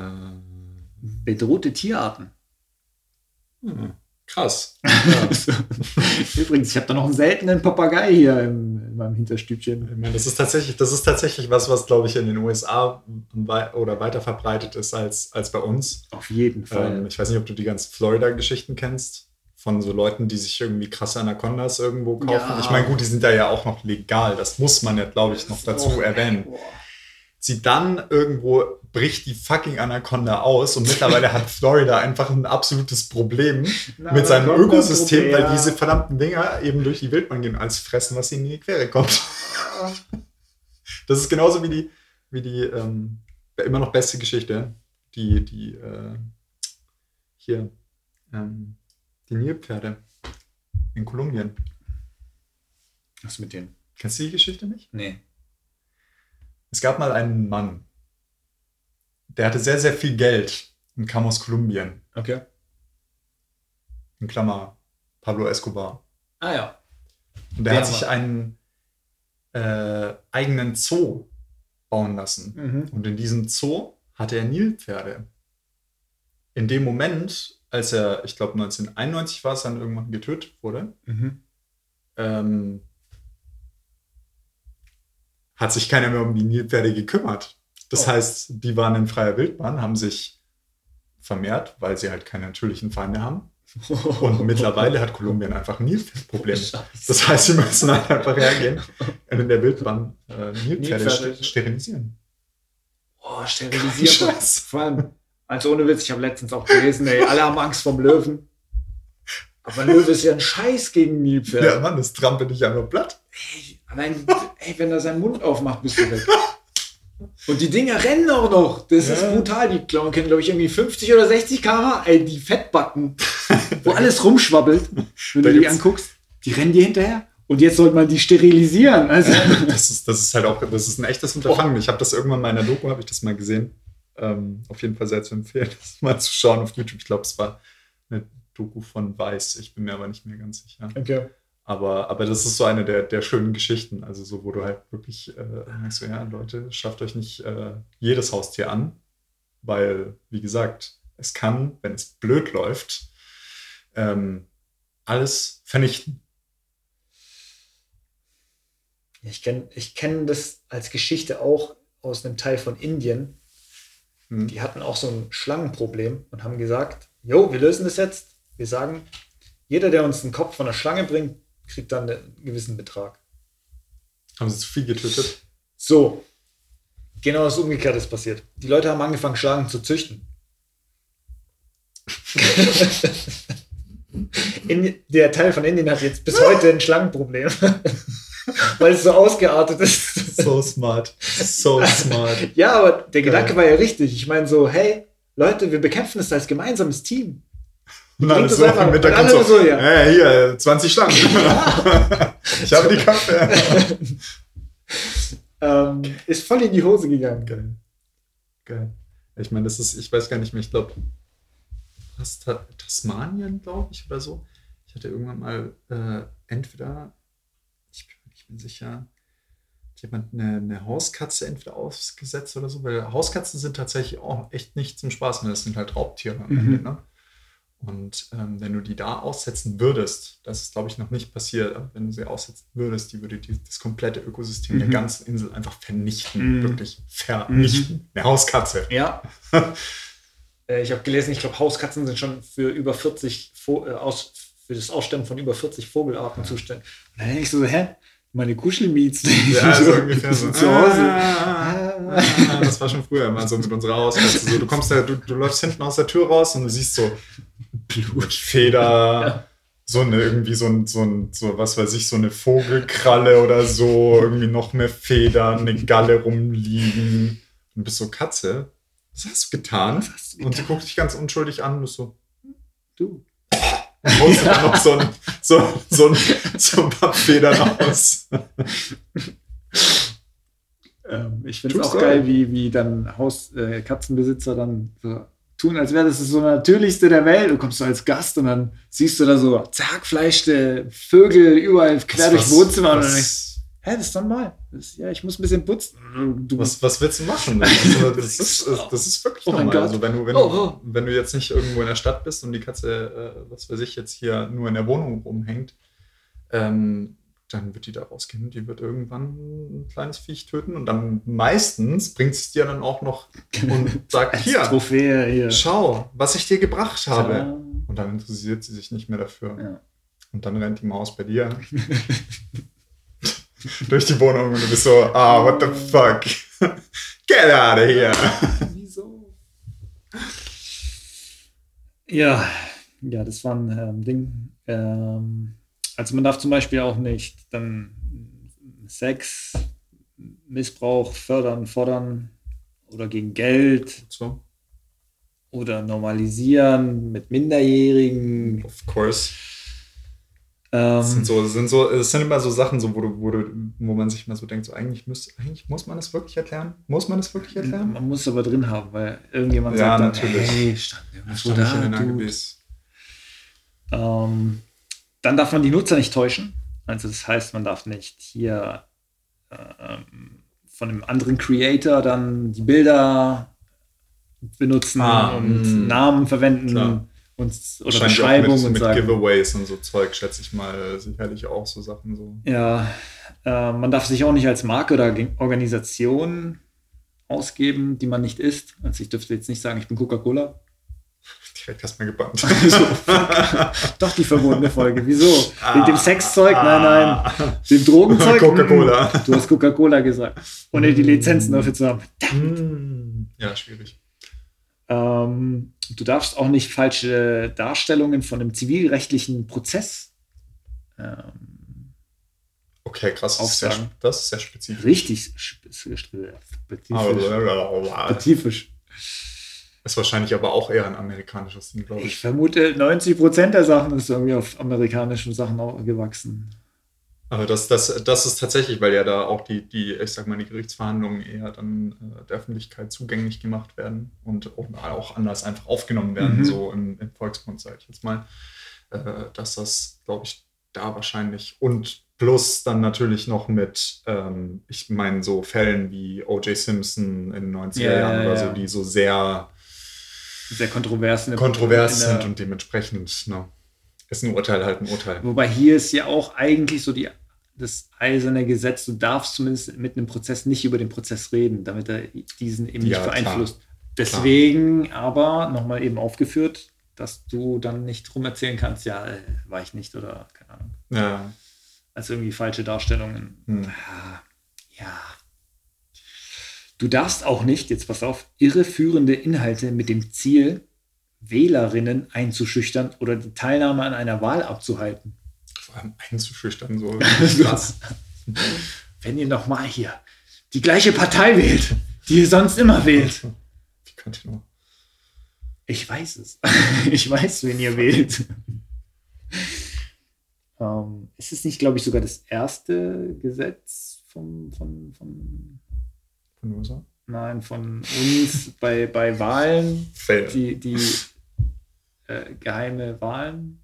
Bedrohte Tierarten. hm, krass. Übrigens, ich habe da noch einen seltenen Papagei hier im, in meinem Hinterstübchen. Ich meine, das ist tatsächlich, das ist tatsächlich was, was glaube ich in den USA wei oder weiter verbreitet ist als, als bei uns. Auf jeden Fall. Ähm, ich weiß nicht, ob du die ganzen Florida-Geschichten kennst von so Leuten, die sich irgendwie krasse Anacondas irgendwo kaufen. Ja. Ich meine, gut, die sind da ja auch noch legal. Das muss man ja, glaube ich, noch dazu erwähnen. Sie dann irgendwo bricht die fucking Anaconda aus und mittlerweile hat Florida einfach ein absolutes Problem mit seinem Ökosystem, weil diese verdammten Dinger eben durch die Wildbahn gehen, als fressen, was ihnen in die Quere kommt. Das ist genauso wie die, wie die ähm, immer noch beste Geschichte, die, die äh, hier, ähm, die Nilpferde in Kolumbien. Was mit denen? Kennst du die Geschichte nicht? Nee. Es gab mal einen Mann, der hatte sehr, sehr viel Geld und kam aus Kolumbien. Okay. In Klammer, Pablo Escobar. Ah ja. Und der Der hat sich einen äh, eigenen Zoo bauen lassen. Mhm. Und in diesem Zoo hatte er Nilpferde. In dem Moment, als er, ich glaube 1991 war es, dann irgendwann getötet wurde, Mhm. ähm, hat sich keiner mehr um die Nilpferde gekümmert. Das Oh. heißt, die waren in freier Wildbahn, haben sich vermehrt, weil sie halt keine natürlichen Feinde haben. Und mittlerweile hat Kolumbien einfach ein Nilpferdproblem. Scheiße. Das heißt, sie müssen halt einfach hergehen und in der Wildbahn äh, Nilpferde Nilpferde. st- sterilisieren. Oh, sterilisiert. Scheiße. Vor allem, also ohne Witz, ich habe letztens auch gelesen, ey, alle haben Angst vom Löwen. Aber Löwe ist ja ein Scheiß gegen Nilpferd. Ja, Mann, das trampelt dich einfach platt. Ey, allein, ey, wenn er seinen Mund aufmacht, bist du weg. Und die Dinger rennen auch noch. Das ist Ja. brutal. Die Klauen können, glaube ich, irgendwie 50 oder 60 km Ey, die Fettbacken, wo alles rumschwabbelt, wenn Da du die anguckst, die rennen dir hinterher. Und jetzt sollte man die sterilisieren. Also, Das ist, das ist halt auch, das ist ein echtes Unterfangen. Ich habe das irgendwann mal in der Doku, habe ich das mal gesehen. Ähm, auf jeden Fall sehr zu empfehlen, das mal zu schauen auf YouTube. Ich glaube, es war eine Doku von Weiß. Ich bin mir aber nicht mehr ganz sicher. okay. Aber, aber das ist so eine der, der schönen Geschichten. Also so, wo du halt wirklich äh, merkst, so, ja, Leute, schafft euch nicht äh, jedes Haustier an. Weil, wie gesagt, es kann, wenn es blöd läuft, ähm, alles vernichten. Ich kenne ich kenn das als Geschichte auch aus einem Teil von Indien. Hm. Die hatten auch so ein Schlangenproblem und haben gesagt, jo, wir lösen das jetzt. Wir sagen, jeder, der uns einen Kopf von einer Schlange bringt, kriegt dann einen gewissen Betrag. Haben sie zu viel getötet? So, genau das Umgekehrte ist passiert. Die Leute haben angefangen, Schlangen zu züchten. In, der Teil von Indien hat jetzt bis heute ein Schlangenproblem, weil es so ausgeartet ist. So smart. So smart. Ja, aber der Geil. Gedanke war ja richtig. Ich meine so, hey, Leute, wir bekämpfen es als gemeinsames Team. Und das so im Hintergrund und so, so, ja. "Äh, hier, 20 Schlangen. ich habe die Köpfe. Ähm, ist voll in die Hose gegangen. Geil. Geil. Ich meine, das ist, ich weiß gar nicht mehr, ich glaube, Tasmanien, glaube ich, oder so. Ich hatte irgendwann mal äh, entweder, ich bin nicht mehr sicher, hat jemand eine, eine Hauskatze entweder ausgesetzt oder so, weil Hauskatzen sind tatsächlich auch echt nicht zum Spaß mehr, das sind halt Raubtiere am Mhm. Ende, ne? Und ähm, wenn du die da aussetzen würdest, das ist, glaube ich, noch nicht passiert, aber wenn du sie aussetzen würdest, die würde die, das komplette Ökosystem der Mhm. ganzen Insel einfach vernichten. Mhm. Wirklich vernichten. Eine Hauskatze. Ja. Äh, ich habe gelesen, ich glaube, Hauskatzen sind schon für über 40 Vo äh, aus, für das Aussterben von über 40 Vogelarten zuständig. Und dann denke ich so, hä? Meine Kuschelmiets. Ja, so ungefähr so. zu Hause. Ah, das war schon früher immer so mit unserer Hauskatze. So, du kommst da, du, du läufst hinten aus der Tür raus und du siehst so Blutfeder, Ja. so eine irgendwie so ein, so ein, so was weiß ich, so eine Vogelkralle oder so, irgendwie noch mehr Federn, eine Galle rumliegen. Und du bist so, Katze, was hast du getan? Hast du Und sie getan? guckt dich ganz unschuldig an und ist so, Du. und dann noch so ein, so, so ein, so ein paar Federn aus. Ähm, ich finde es auch geil. geil, wie, wie dann Haus, äh, Katzenbesitzer dann so tun, als wäre das so Natürlichste der Welt. Du kommst so als Gast und dann siehst du da so zerhackfleischte Vögel überall quer durchs Wohnzimmer. und dann denkst was, hä, das ist normal. Das, ja, ich muss ein bisschen putzen. Du, was, was willst du machen? Also, das, ist, das ist wirklich Oh normal. Also, wenn, du, wenn, Oh, du, oh. wenn du jetzt nicht irgendwo in der Stadt bist und die Katze, äh, was weiß ich, jetzt hier nur in der Wohnung rumhängt, ähm, dann wird die da rausgehen die wird irgendwann ein kleines Viech töten und dann meistens bringt es dir dann auch noch und sagt, hier, Trophäe hier. schau, was ich dir gebracht habe. Ja. Und dann interessiert sie sich nicht mehr dafür. Ja. Und dann rennt die Maus bei dir durch die Wohnung und du bist so, ah, what the fuck? Get out of here! Wieso? Ja, ja, das war ein ähm, Ding. Ähm, also man darf zum Beispiel auch nicht dann Sex, Missbrauch fördern, fordern oder gegen Geld So, oder normalisieren mit Minderjährigen. of course. Ähm, Das sind, so, sind so, es sind immer so Sachen, so, wo, du, wo, du, wo man sich mal so denkt, so, eigentlich, müsste, eigentlich muss man das wirklich erklären? Muss man das wirklich erklären? man muss es aber drin haben, weil irgendjemand Ja, sagt dann, natürlich. hey, stand Das stand nicht in den da. AGBs. Ähm, dann darf man die Nutzer nicht täuschen. Also das heißt, man darf nicht hier ähm, von einem anderen Creator dann die Bilder benutzen Ah, und mh. Namen verwenden Klar. und, oder Beschreibung mit, und mit sagen. Giveaways und so Zeug, schätze ich mal, sicherlich auch so Sachen so. Ja, äh, man darf sich auch nicht als Marke oder Organisation ausgeben, die man nicht ist. Also ich dürfte jetzt nicht sagen, ich bin Coca-Cola. Direkt erstmal gebannt. So. Doch die verbotene Folge. Wieso? Wegen dem Sexzeug? Nein, Ah. nein. Dem Drogenzeug? Coca-Cola. Mm, Du hast Coca-Cola gesagt. Ohne die Lizenzen dafür zu haben. Mm. Ja, schwierig. Ähm, du darfst auch nicht falsche Darstellungen von einem zivilrechtlichen Prozess ähm, Okay, krass. Das ist, sehr, das ist sehr spezifisch. richtig spe- spezifisch. Aber, spezifisch. Ist wahrscheinlich aber auch eher ein amerikanisches Ding, glaube Ich ich. vermute, 90% der Sachen ist irgendwie auf amerikanischen Sachen auch gewachsen. Aber das, das, das ist tatsächlich, weil ja da auch die, die, ich sag mal, die Gerichtsverhandlungen eher dann äh, der Öffentlichkeit zugänglich gemacht werden und auch, anders einfach aufgenommen werden, Mhm. so im, im Volksmund, sage ich jetzt mal. Äh, dass das, glaube ich, da wahrscheinlich und plus dann natürlich noch mit, ähm, ich meine, so Fällen wie O.J. Simpson in den 90er Ja, Jahren ja, oder ja. so, die so sehr Sehr kontrovers. kontrovers sind und dementsprechend ne, ist ein Urteil halt ein Urteil. Wobei hier ist ja auch eigentlich so die, das eiserne Gesetz, du darfst zumindest mit einem Prozess nicht über den Prozess reden, damit er diesen eben nicht Ja, klar. beeinflusst. Deswegen aber nochmal eben aufgeführt, dass du dann nicht drum erzählen kannst, ja, äh, war ich nicht oder keine Ahnung. Ja. Also irgendwie falsche Darstellungen. Hm. Ah, Ja. Du darfst auch nicht, jetzt pass auf, irreführende Inhalte mit dem Ziel, Wählerinnen einzuschüchtern oder die Teilnahme an einer Wahl abzuhalten. Vor allem einzuschüchtern, so. Wenn ihr noch mal hier die gleiche Partei wählt, die ihr sonst immer wählt. Wie könnt ihr nur? Ich weiß es. Ich weiß, wen ihr wählt. Ähm, ist es nicht, glaube ich, sogar das erste Gesetz vom, von, von, USA? nein, von uns bei, bei Wahlen, Fail. die, die äh, geheime Wahlen?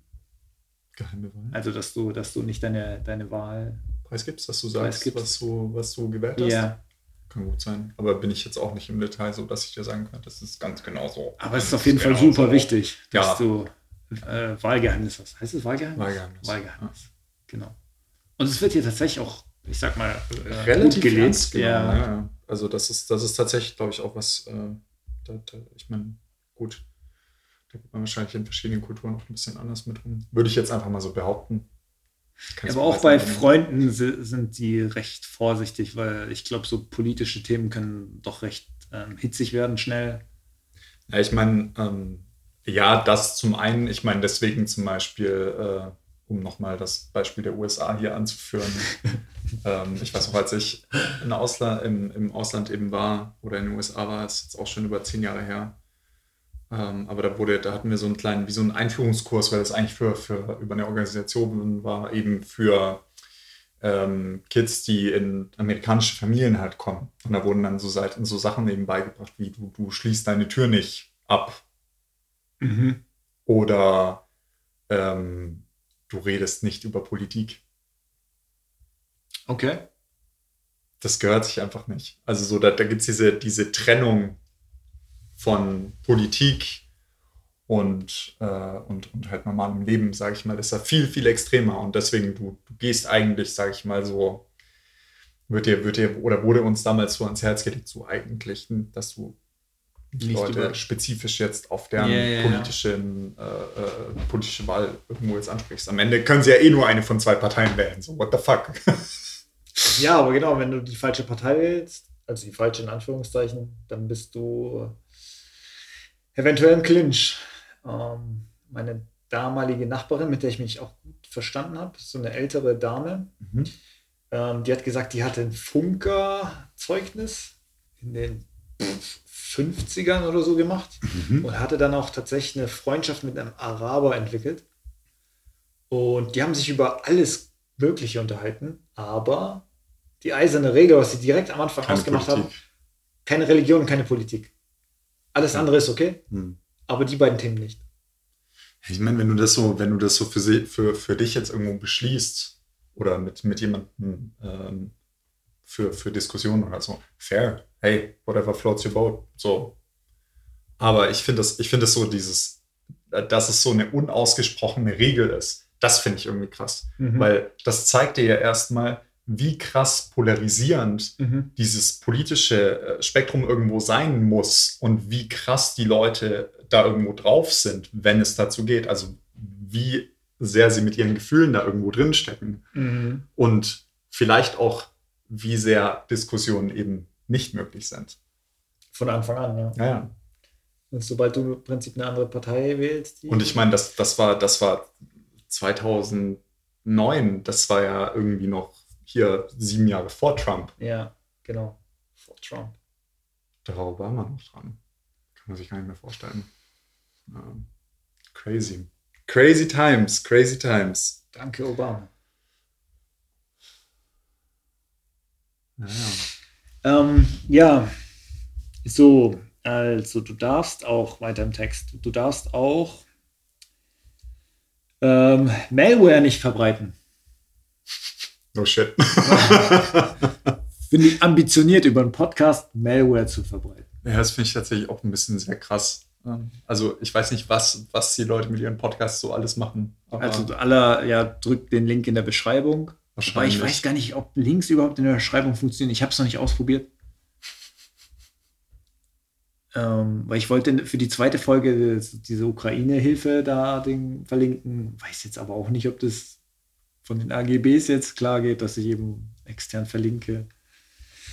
Geheime Wahl. Also, dass du, dass du nicht deine, deine Wahl. Preis gibt's, dass du sagst, was du, was du gewählt hast? Ja, Kann gut sein. Aber bin ich jetzt auch nicht im Detail so, dass ich dir sagen kann, das ist ganz genau so. aber es ist auf jeden Fall Genau super so. wichtig, dass Ja. du äh, Wahlgeheimnis hast. Heißt es Wahlgeheimnis? Wahlgeheimnis. Wahlgeheimnis. Genau. Und es wird hier tatsächlich auch, ich sag mal, äh, Relativ gut gelebt. ernst genommen, ja. ja. Also das ist, das ist tatsächlich, glaube ich, auch was, äh, da, da, ich meine, gut, da geht man wahrscheinlich in verschiedenen Kulturen auch ein bisschen anders mit um. Würde ich jetzt einfach mal so behaupten. Kannst Aber auch bei nicht. Freunden si- sind die recht vorsichtig, weil ich glaube, so politische Themen können doch recht ähm, hitzig werden schnell. Ja, ich meine, ähm, ja, das zum einen, ich meine, deswegen zum Beispiel, äh, um nochmal das Beispiel der USA hier anzuführen. ähm, ich weiß auch, als ich in Ausland, im, im Ausland eben war oder in den USA war, ist jetzt auch schon über zehn Jahre her. Ähm, aber da wurde, da hatten wir so einen kleinen, wie so einen Einführungskurs, weil das eigentlich für, für über eine Organisation war, eben für ähm, Kids, die in amerikanische Familien halt kommen. Und da wurden dann so, Seiten, so Sachen eben beigebracht, wie du, du schließt deine Tür nicht ab Mhm. oder ähm, du redest nicht über Politik. Okay. Das gehört sich einfach nicht. Also so, da, da gibt es diese, diese Trennung von Politik und, äh, und, und halt normalem Leben, sage ich mal, ist da viel, viel extremer. Und deswegen, du, du gehst eigentlich, sage ich mal so, wird dir, wird dir, oder wurde uns damals so ans Herz gelegt, so eigentlich, dass du die Nicht Leute über- spezifisch jetzt auf deren ja, ja. politischen, Äh, äh, politische Wahl irgendwo jetzt ansprichst. Am Ende können sie ja eh nur eine von zwei Parteien wählen. So, what the fuck? Ja, aber genau, wenn du die falsche Partei wählst, also die falsche in Anführungszeichen, dann bist du eventuell im Clinch. Ähm, meine damalige Nachbarin, mit der ich mich auch gut verstanden habe, so eine ältere Dame, Mhm. ähm, die hat gesagt, die hatte ein Funker-Zeugnis in den 50ern oder so gemacht Mhm. und hatte dann auch tatsächlich eine Freundschaft mit einem Araber entwickelt. Und die haben sich über alles Mögliche unterhalten, aber die eiserne Regel, was sie direkt am Anfang Keine ausgemacht haben, Politik. keine Religion, keine Politik. Alles andere ist okay, Hm. aber die beiden Themen nicht. Ich meine, wenn du das so, wenn du das so für, sie- für, für dich jetzt irgendwo beschließt oder mit, mit jemandem ähm, für, für Diskussionen oder so, fair. Hey, whatever floats your boat. So. Aber ich finde das, ich finde das so dieses, äh, dass es so eine unausgesprochene Regel ist, das finde ich irgendwie krass. Mhm. Weil das zeigt dir ja erstmal, wie krass polarisierend Mhm. dieses politische äh, Spektrum irgendwo sein muss und wie krass die Leute da irgendwo drauf sind, wenn es dazu geht. Also wie sehr sie mit ihren Gefühlen da irgendwo drinstecken Mhm. und vielleicht auch, wie sehr Diskussionen eben nicht möglich sind. Von Anfang an, ja. Ja, ja. Und sobald du im Prinzip eine andere Partei wählst, Und ich meine, das, das, war, das war 2009, das war ja irgendwie noch hier sieben Jahre vor Trump. Ja, genau. Vor Trump. Darauf war man noch dran. Kann man sich gar nicht mehr vorstellen. Ähm, crazy. Crazy times, crazy times. Danke, Obama. Ja, ja. Ähm, ja, so, also du darfst auch, weiter im Text, du darfst auch ähm, Malware nicht verbreiten. No shit. Bin ich ambitioniert, über einen Podcast Malware zu verbreiten. ja, das finde ich tatsächlich auch ein bisschen sehr krass. Ähm, Also ich weiß nicht, was, was die Leute mit ihren Podcasts so alles machen. Aber Also aller, ja, drückt den Link in der Beschreibung. Aber wahrscheinlich. ich weiß gar nicht, ob Links überhaupt in der Beschreibung funktionieren. Ich habe es noch nicht ausprobiert. Ähm, weil ich wollte für die zweite Folge diese Ukraine-Hilfe da den verlinken. Weiß jetzt aber auch nicht, ob das von den AGBs jetzt klar geht, dass ich eben extern verlinke.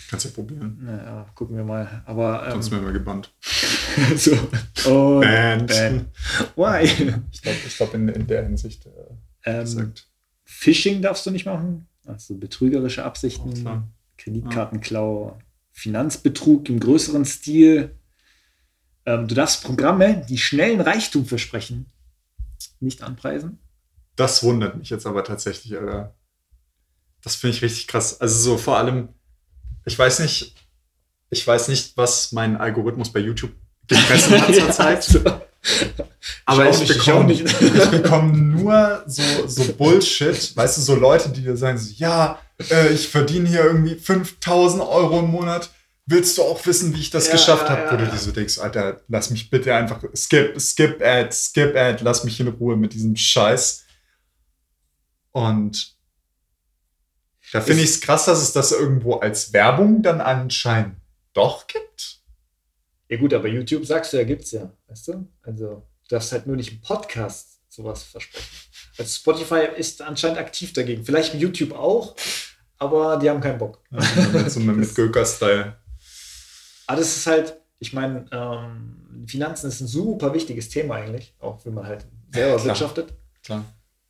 Kannst du probieren. Naja, gucken wir mal. Aber ähm, Sonst wären wir gebannt. so. Und, Band. Band. Why? Ich glaube, ich glaub in, in der Hinsicht äh, ähm. Phishing darfst du nicht machen. Also betrügerische Absichten. Klar. Kreditkartenklau, Finanzbetrug im größeren Stil. Ähm, du darfst Programme, die schnellen Reichtum versprechen, nicht anpreisen. Das wundert mich jetzt aber tatsächlich, Alter. Das finde ich richtig krass. Also so vor allem, ich weiß nicht, ich weiß nicht, was mein Algorithmus bei YouTube gefressen hat zurzeit. Aber ich ich bekomme nicht. ich bekomme nur so, so Bullshit, weißt du, so Leute, die dir sagen, so, ja, äh, ich verdiene hier irgendwie 5000 Euro im Monat. Willst du auch wissen, wie ich das Ja, geschafft ja, habe? ja, Wo du dir so denkst, Alter, lass mich bitte einfach, skip, skip ad, skip ad, lass mich in Ruhe mit diesem Scheiß. Und da finde ich es krass, dass es das irgendwo als Werbung dann anscheinend doch gibt. ja gut, aber YouTube sagst du ja, gibt's ja, weißt du? Also darfst halt nur nicht im Podcast sowas versprechen. Also Spotify ist anscheinend aktiv dagegen. Vielleicht YouTube auch, aber die haben keinen Bock. Also mit, so mit, mit Göker-Style. Aber das ist halt, ich meine, ähm, Finanzen ist ein super wichtiges Thema eigentlich, auch wenn man halt selber Klar. wirtschaftet. Klar.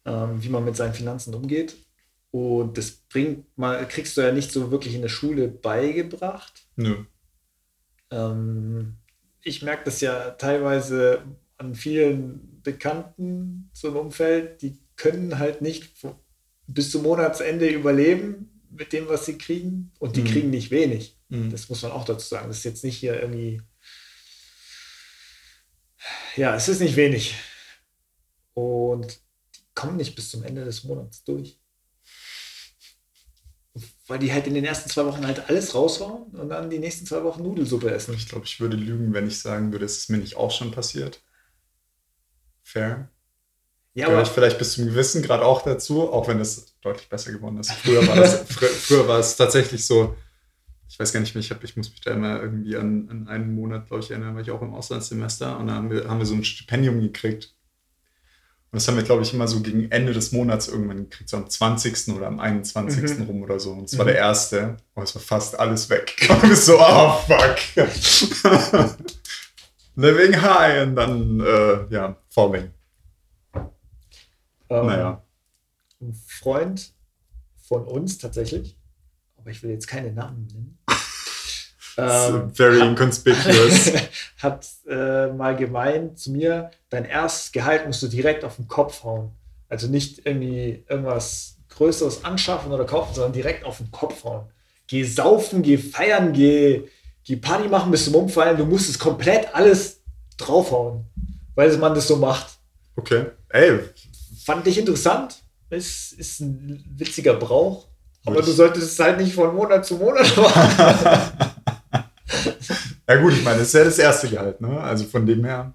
ähm, wie man mit seinen Finanzen umgeht. Und das bringt mal, kriegst du ja nicht so wirklich in der Schule beigebracht. Nö. Ähm, ich merke das ja teilweise an vielen Bekannten so im Umfeld, die können halt nicht bis zum Monatsende überleben mit dem, was sie kriegen. Und die Mhm. kriegen nicht wenig. Mhm. Das muss man auch dazu sagen. Das ist jetzt nicht hier irgendwie. Ja, es ist nicht wenig. Und die kommen nicht bis zum Ende des Monats durch. Weil die halt in den ersten zwei Wochen halt alles raushauen und dann die nächsten zwei Wochen Nudelsuppe essen. Ich glaube, ich würde lügen, wenn ich sagen würde, es ist mir nicht auch schon passiert. Fair. Ja, ich vielleicht bis zum gewissen Grad auch dazu, auch wenn es deutlich besser geworden ist. Früher war, das, fr früher war es tatsächlich so, ich weiß gar nicht mehr, ich, hab, ich muss mich da immer irgendwie an, an einen Monat, glaube ich, erinnern, war ich auch im Auslandssemester und da haben wir, haben wir so ein Stipendium gekriegt. Und das haben wir, glaube ich, immer so gegen Ende des Monats irgendwann gekriegt, so am 20. oder am 21. Mhm. rum oder so. Und es war der erste. Und es war fast alles weg. Und ich so, oh fuck. Living high und dann, äh, ja, falling. Ähm, naja. Ein Freund von uns tatsächlich, aber ich will jetzt keine Namen nennen. ähm, very inconspicuous. hat äh, mal gemeint zu mir, dein erstes Gehalt musst du direkt auf den Kopf hauen. Also nicht irgendwie irgendwas Größeres anschaffen oder kaufen, sondern direkt auf den Kopf hauen. Geh saufen, geh feiern, geh, geh Party machen bis zum Umfallen. Du musst es komplett alles draufhauen, weil man das so macht. Okay. Ey. Fand ich interessant. Ist, ist ein witziger Brauch. Aber du solltest es halt nicht von Monat zu Monat machen. ja gut, ich meine, das ist ja das erste Gehalt, ne? Also von dem her.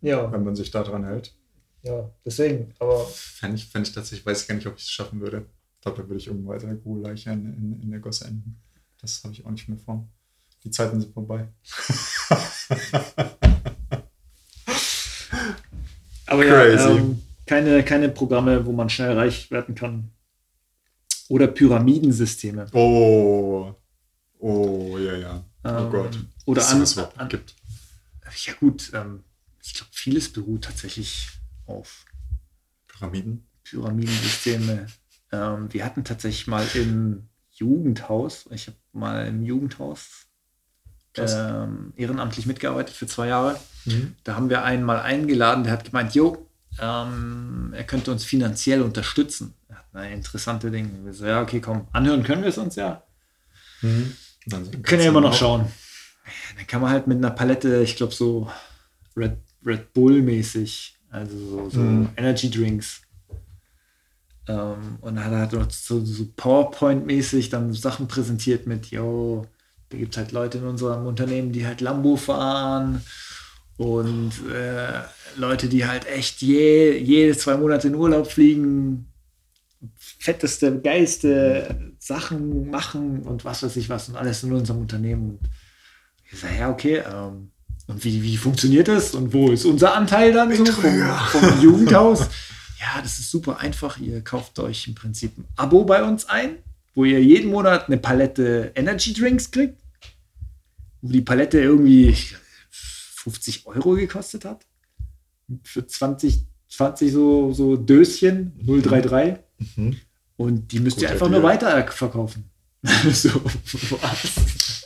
Ja. Wenn man sich da dran hält. Ja, deswegen, aber. Fände ich, fänd ich tatsächlich, weiß ich gar nicht, ob ich es schaffen würde. Ich glaube, da würde ich irgendwo weiter Kuhleiche in, in, in der Gosse enden. Das habe ich auch nicht mehr vor. Die Zeiten sind vorbei. aber ja, ähm, keine, keine Programme, wo man schnell reich werden kann. Oder Pyramidensysteme. Oh. Oh, ja, ja. Oh ähm, Gott. Oder an, an, gibt. Ja, gut. Ähm, ich glaube, vieles beruht tatsächlich auf Pyramiden. Pyramidensysteme. Ähm, wir hatten tatsächlich mal im Jugendhaus, ich habe mal im Jugendhaus ähm, ehrenamtlich mitgearbeitet für zwei Jahre. Mhm. Da haben wir einen mal eingeladen, der hat gemeint, jo, ähm, er könnte uns finanziell unterstützen. Er hat eine interessante Dinge. Wir so, ja, okay, komm, anhören können wir es uns ja. Mhm. Können ja immer noch schauen. Dann kann man halt mit einer Palette, ich glaube so Red, Red Bull mäßig, also so, so mhm. Energy Drinks. Ähm, und dann hat er halt so, so PowerPoint-mäßig dann Sachen präsentiert mit, yo, da gibt es halt Leute in unserem Unternehmen, die halt Lambo fahren und äh, Leute, die halt echt je, jede zwei Monate in Urlaub fliegen, fetteste, geilste Sachen machen und was weiß ich was und alles in unserem Unternehmen. Und ich sage, ja, okay, ähm, und wie, wie funktioniert das und wo ist unser Anteil dann so vom, vom Jugendhaus? ja, das ist super einfach. Ihr kauft euch im Prinzip ein Abo bei uns ein, wo ihr jeden Monat eine Palette Energy Drinks kriegt, wo die Palette irgendwie 50 Euro gekostet hat. Für 20, 20 so, so Döschen 033. Mhm. Und die müsst Gut, ihr einfach nur weiter verkaufen. so, was?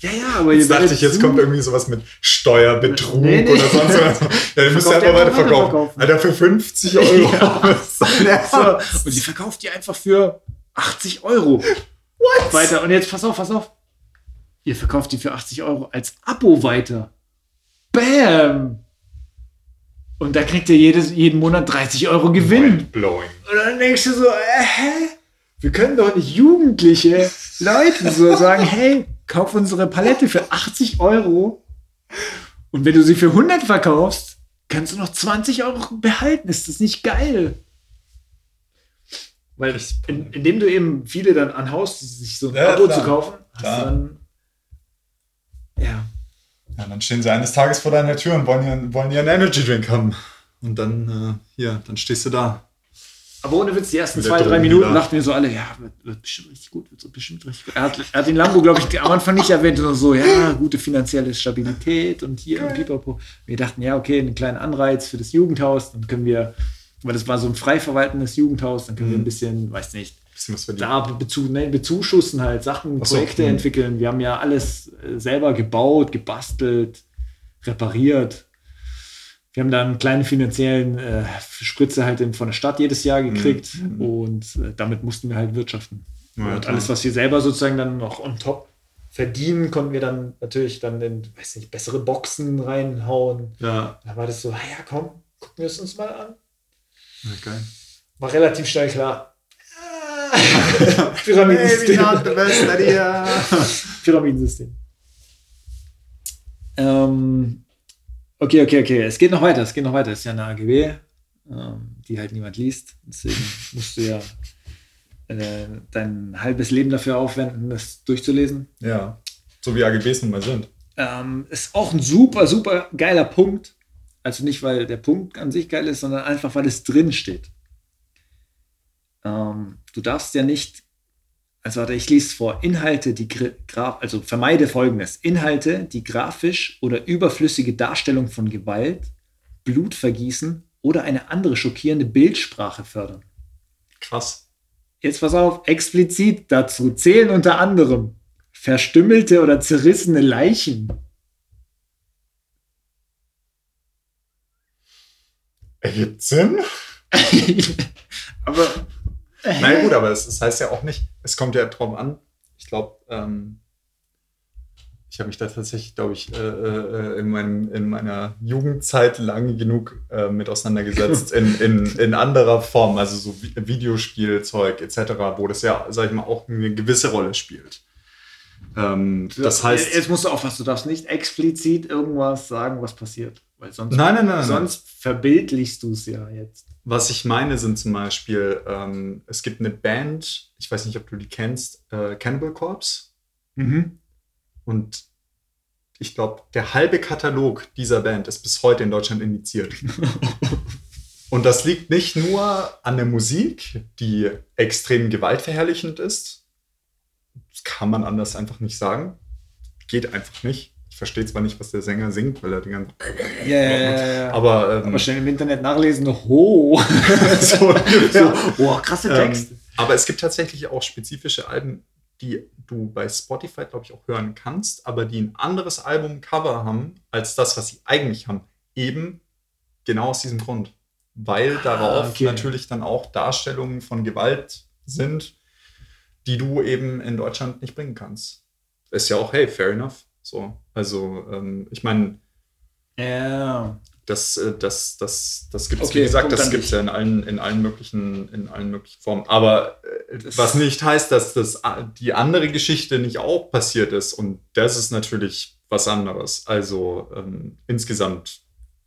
Ja, ja, aber jetzt dachte ich, jetzt kommt irgendwie sowas mit Steuerbetrug nee, nee. oder sonst was. Ja, den müsst ihr einfach weiter verkaufen. Alter, für 50 Euro. Ja. so. Und die verkauft ihr einfach für 80 Euro. What? Weiter. Und jetzt pass auf, pass auf. Ihr verkauft die für 80 Euro als Abo weiter. Bam! Und da kriegt ihr jedes, jeden Monat 30 Euro Gewinn. Blowing. Und dann denkst du so, äh, hä? Wir können doch nicht jugendliche Leute so sagen, hey, kauf unsere Palette für 80 Euro. Und wenn du sie für 100 verkaufst, kannst du noch 20 Euro behalten. Ist das nicht geil? Weil in, indem du eben viele dann anhaust, sich so ein ja, Abo klar. zu kaufen, hast klar. du dann. Ja. Ja, dann stehen sie eines Tages vor deiner Tür und wollen, hier, wollen ihren Energy Drink haben. Und dann, äh, hier, dann stehst du da. Aber ohne Witz, die ersten zwei, drei Minuten dachten wir so alle, ja, wird, wird, bestimmt richtig gut, wird bestimmt richtig gut. Er hat, er hat den Lambo, glaube ich, am Anfang nicht erwähnt, sondern so, ja, gute finanzielle Stabilität und hier und pipapo. Wir dachten, ja, okay, einen kleinen Anreiz für das Jugendhaus, dann können wir, weil das war so ein frei verwaltendes Jugendhaus, dann können mhm. wir ein bisschen, weiß nicht, da bezu, ne, bezuschussen halt, Sachen, so, Projekte mh. entwickeln. Wir haben ja alles äh, selber gebaut, gebastelt, repariert. Wir haben da einen kleinen finanziellen äh, Spritze halt von der Stadt jedes Jahr gekriegt mhm. und äh, damit mussten wir halt wirtschaften. Ja, und alles, was wir selber sozusagen dann noch on top verdienen, konnten wir dann natürlich dann in, weiß nicht, bessere Boxen reinhauen. Ja. Da war das so, ja, komm, gucken wir es uns mal an. Geil. War relativ schnell klar, Pyramidensystem. Pyramidensystem. Ähm, okay, okay, okay. Es geht noch weiter. Es geht noch weiter. Es ist ja eine AGB, ähm, die halt niemand liest. Deswegen musst du ja äh, dein halbes Leben dafür aufwenden, das durchzulesen. Ja. So wie AGBs nun mal sind. Ähm, ist auch ein super, super geiler Punkt. Also nicht, weil der Punkt an sich geil ist, sondern einfach, weil es drin steht. Ähm, du darfst ja nicht, also warte, ich lese vor, Inhalte, die graf, also vermeide folgendes: Inhalte, die grafisch oder überflüssige Darstellung von Gewalt, Blutvergießen oder eine andere schockierende Bildsprache fördern. Krass. Jetzt pass auf, explizit dazu zählen unter anderem verstümmelte oder zerrissene Leichen. Ergibt Sinn. aber. Na gut, aber es, es, heißt ja auch nicht, es kommt ja drauf an. Ich glaube, ähm, ich habe mich da tatsächlich, glaube ich, äh, äh, in, meinem, in meiner Jugendzeit lange genug äh, mit auseinandergesetzt, in, in, in anderer Form, also so Videospielzeug etc., wo das ja, sag ich mal, auch eine gewisse Rolle spielt. Ähm, das heißt. Jetzt musst du aufpassen, du darfst nicht explizit irgendwas sagen, was passiert. Weil sonst, nein, nein, nein, sonst verbildlichst du es ja jetzt. Was ich meine, sind zum Beispiel, ähm, es gibt eine Band, ich weiß nicht, ob du die kennst, äh, Cannibal Corpse. Mhm. Und ich glaube, der halbe Katalog dieser Band ist bis heute in Deutschland indiziert. Und das liegt nicht nur an der Musik, die extrem gewaltverherrlichend ist, das kann man anders einfach nicht sagen. Geht einfach nicht. Ich verstehe zwar nicht, was der Sänger singt, weil er die ganze. Ja, ja, ja, ja. Aber, ähm, aber schnell im Internet nachlesen, ho! so, so, oh, krasse Text. Ähm, aber es gibt tatsächlich auch spezifische Alben, die du bei Spotify, glaube ich, auch hören kannst, aber die ein anderes Albumcover haben als das, was sie eigentlich haben. Eben genau aus diesem Grund. Weil ah, darauf okay. natürlich dann auch Darstellungen von Gewalt sind, die du eben in Deutschland nicht bringen kannst. Ist ja auch, hey, fair enough. So, also ähm, ich meine, ja. das, äh, das, das, das gibt es, okay, wie gesagt, das gibt es ja in allen, in allen möglichen, in allen möglichen Formen. Aber äh, was nicht heißt, dass das äh, die andere Geschichte nicht auch passiert ist. Und das ist natürlich was anderes. Also ähm, insgesamt,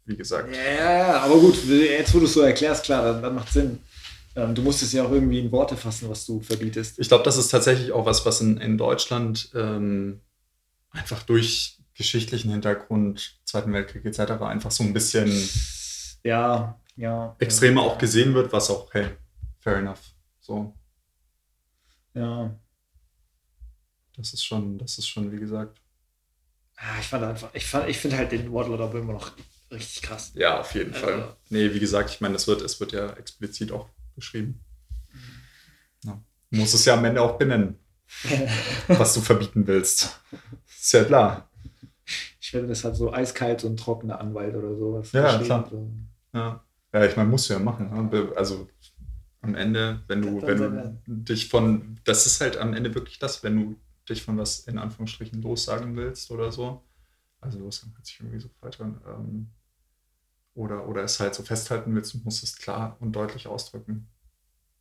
wie gesagt. Ja, aber gut, jetzt wo du es so erklärst, klar, dann, dann macht Sinn. Ähm, du musst es ja auch irgendwie in Worte fassen, was du verbietest. Ich glaube, das ist tatsächlich auch was, was in, in Deutschland ähm, einfach durch geschichtlichen Hintergrund, Zweiten Weltkrieg etc. einfach so ein bisschen ja, ja, extremer ja. auch gesehen wird, was auch, hey, fair enough. So. Ja. Das ist schon, das ist schon, wie gesagt. Ah, ich fand einfach, ich, ich finde halt den Wortlaut aber immer noch richtig krass. Ja, auf jeden also, Fall. Nee, wie gesagt, ich meine, es wird, es wird ja explizit auch beschrieben. Ja. Du musst es ja am Ende auch benennen, was du verbieten willst. Ist ja klar. Ich finde, das hat so eiskalt und trockener Anwalt oder sowas. Ja, klar. Ja. ja, ich meine, musst du ja machen. Ne? Also am Ende, wenn du, wenn du dich von, das ist halt am Ende wirklich das, wenn du dich von was in Anführungsstrichen lossagen willst oder so. Also lossagen hört sich irgendwie so falsch an. Ähm, oder, oder es halt so festhalten willst, du musst es klar und deutlich ausdrücken,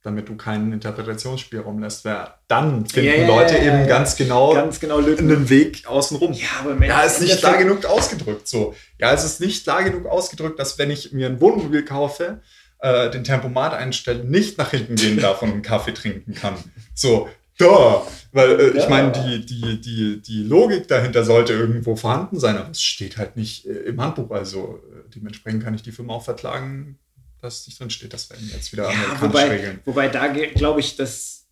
damit du keinen Interpretationsspielraum lässt. Weil dann finden ja, Leute ja, eben ganz genau, ganz genau einen Weg außenrum. Ja, aber ja, ist nicht klar genug ausgedrückt. So. Ja, es ist nicht klar genug ausgedrückt, dass wenn ich mir ein Wohnmobil kaufe, äh, den Tempomat einstelle, nicht nach hinten gehen darf und einen Kaffee trinken kann. So, da, weil äh, ich meine, die, die, die, die Logik dahinter sollte irgendwo vorhanden sein, aber es steht halt nicht äh, im Handbuch. Also äh, dementsprechend kann ich die Firma auch verklagen, dass nicht drin steht. Das werden jetzt wieder ja, amerikanische wobei, Regeln. Wobei da glaube ich, dass,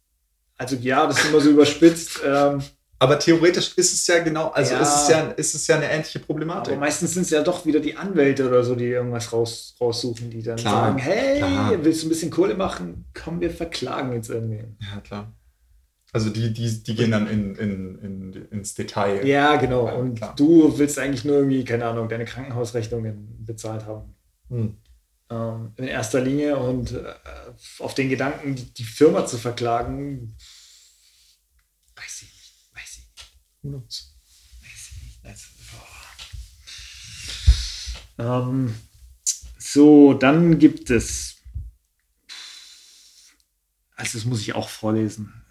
also ja, das ist immer so überspitzt. Ähm, aber theoretisch ist es ja genau, also ja, ist, es ja, ist es ja eine ähnliche Problematik. Aber meistens sind es ja doch wieder die Anwälte oder so, die irgendwas raus, raussuchen, die dann klar, sagen, hey, klar. willst du ein bisschen Kohle machen? Komm, wir verklagen jetzt irgendwie. Ja, klar. Also die, die, die gehen dann in, in, in, ins Detail. Ja, genau. Und klar. du willst eigentlich nur irgendwie, keine Ahnung, deine Krankenhausrechnungen bezahlt haben. Hm. Ähm, in erster Linie. Und äh, auf den Gedanken, die, die, Firma zu verklagen, weiß ich nicht. Weiß ich nicht. Who knows? Weiß ich nicht. Also, ähm, so, dann gibt es. Also, das muss ich auch vorlesen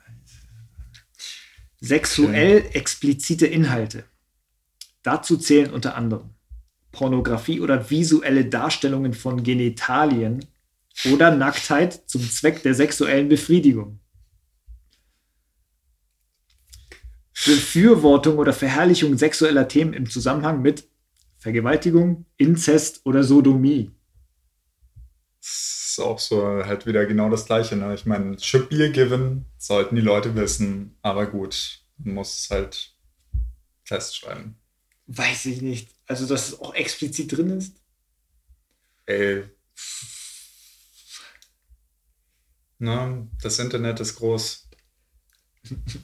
Sexuell explizite Inhalte. Dazu zählen unter anderem Pornografie oder visuelle Darstellungen von Genitalien oder Nacktheit zum Zweck der sexuellen Befriedigung. Befürwortung oder Verherrlichung sexueller Themen im Zusammenhang mit Vergewaltigung, Inzest oder Sodomie. Das ist auch so halt wieder genau das Gleiche. Ne? Ich meine, should be a given, sollten die Leute wissen, aber gut, muss es halt festschreiben. Weiß ich nicht. Also, dass es auch explizit drin ist. Ey. Na, das Internet ist groß.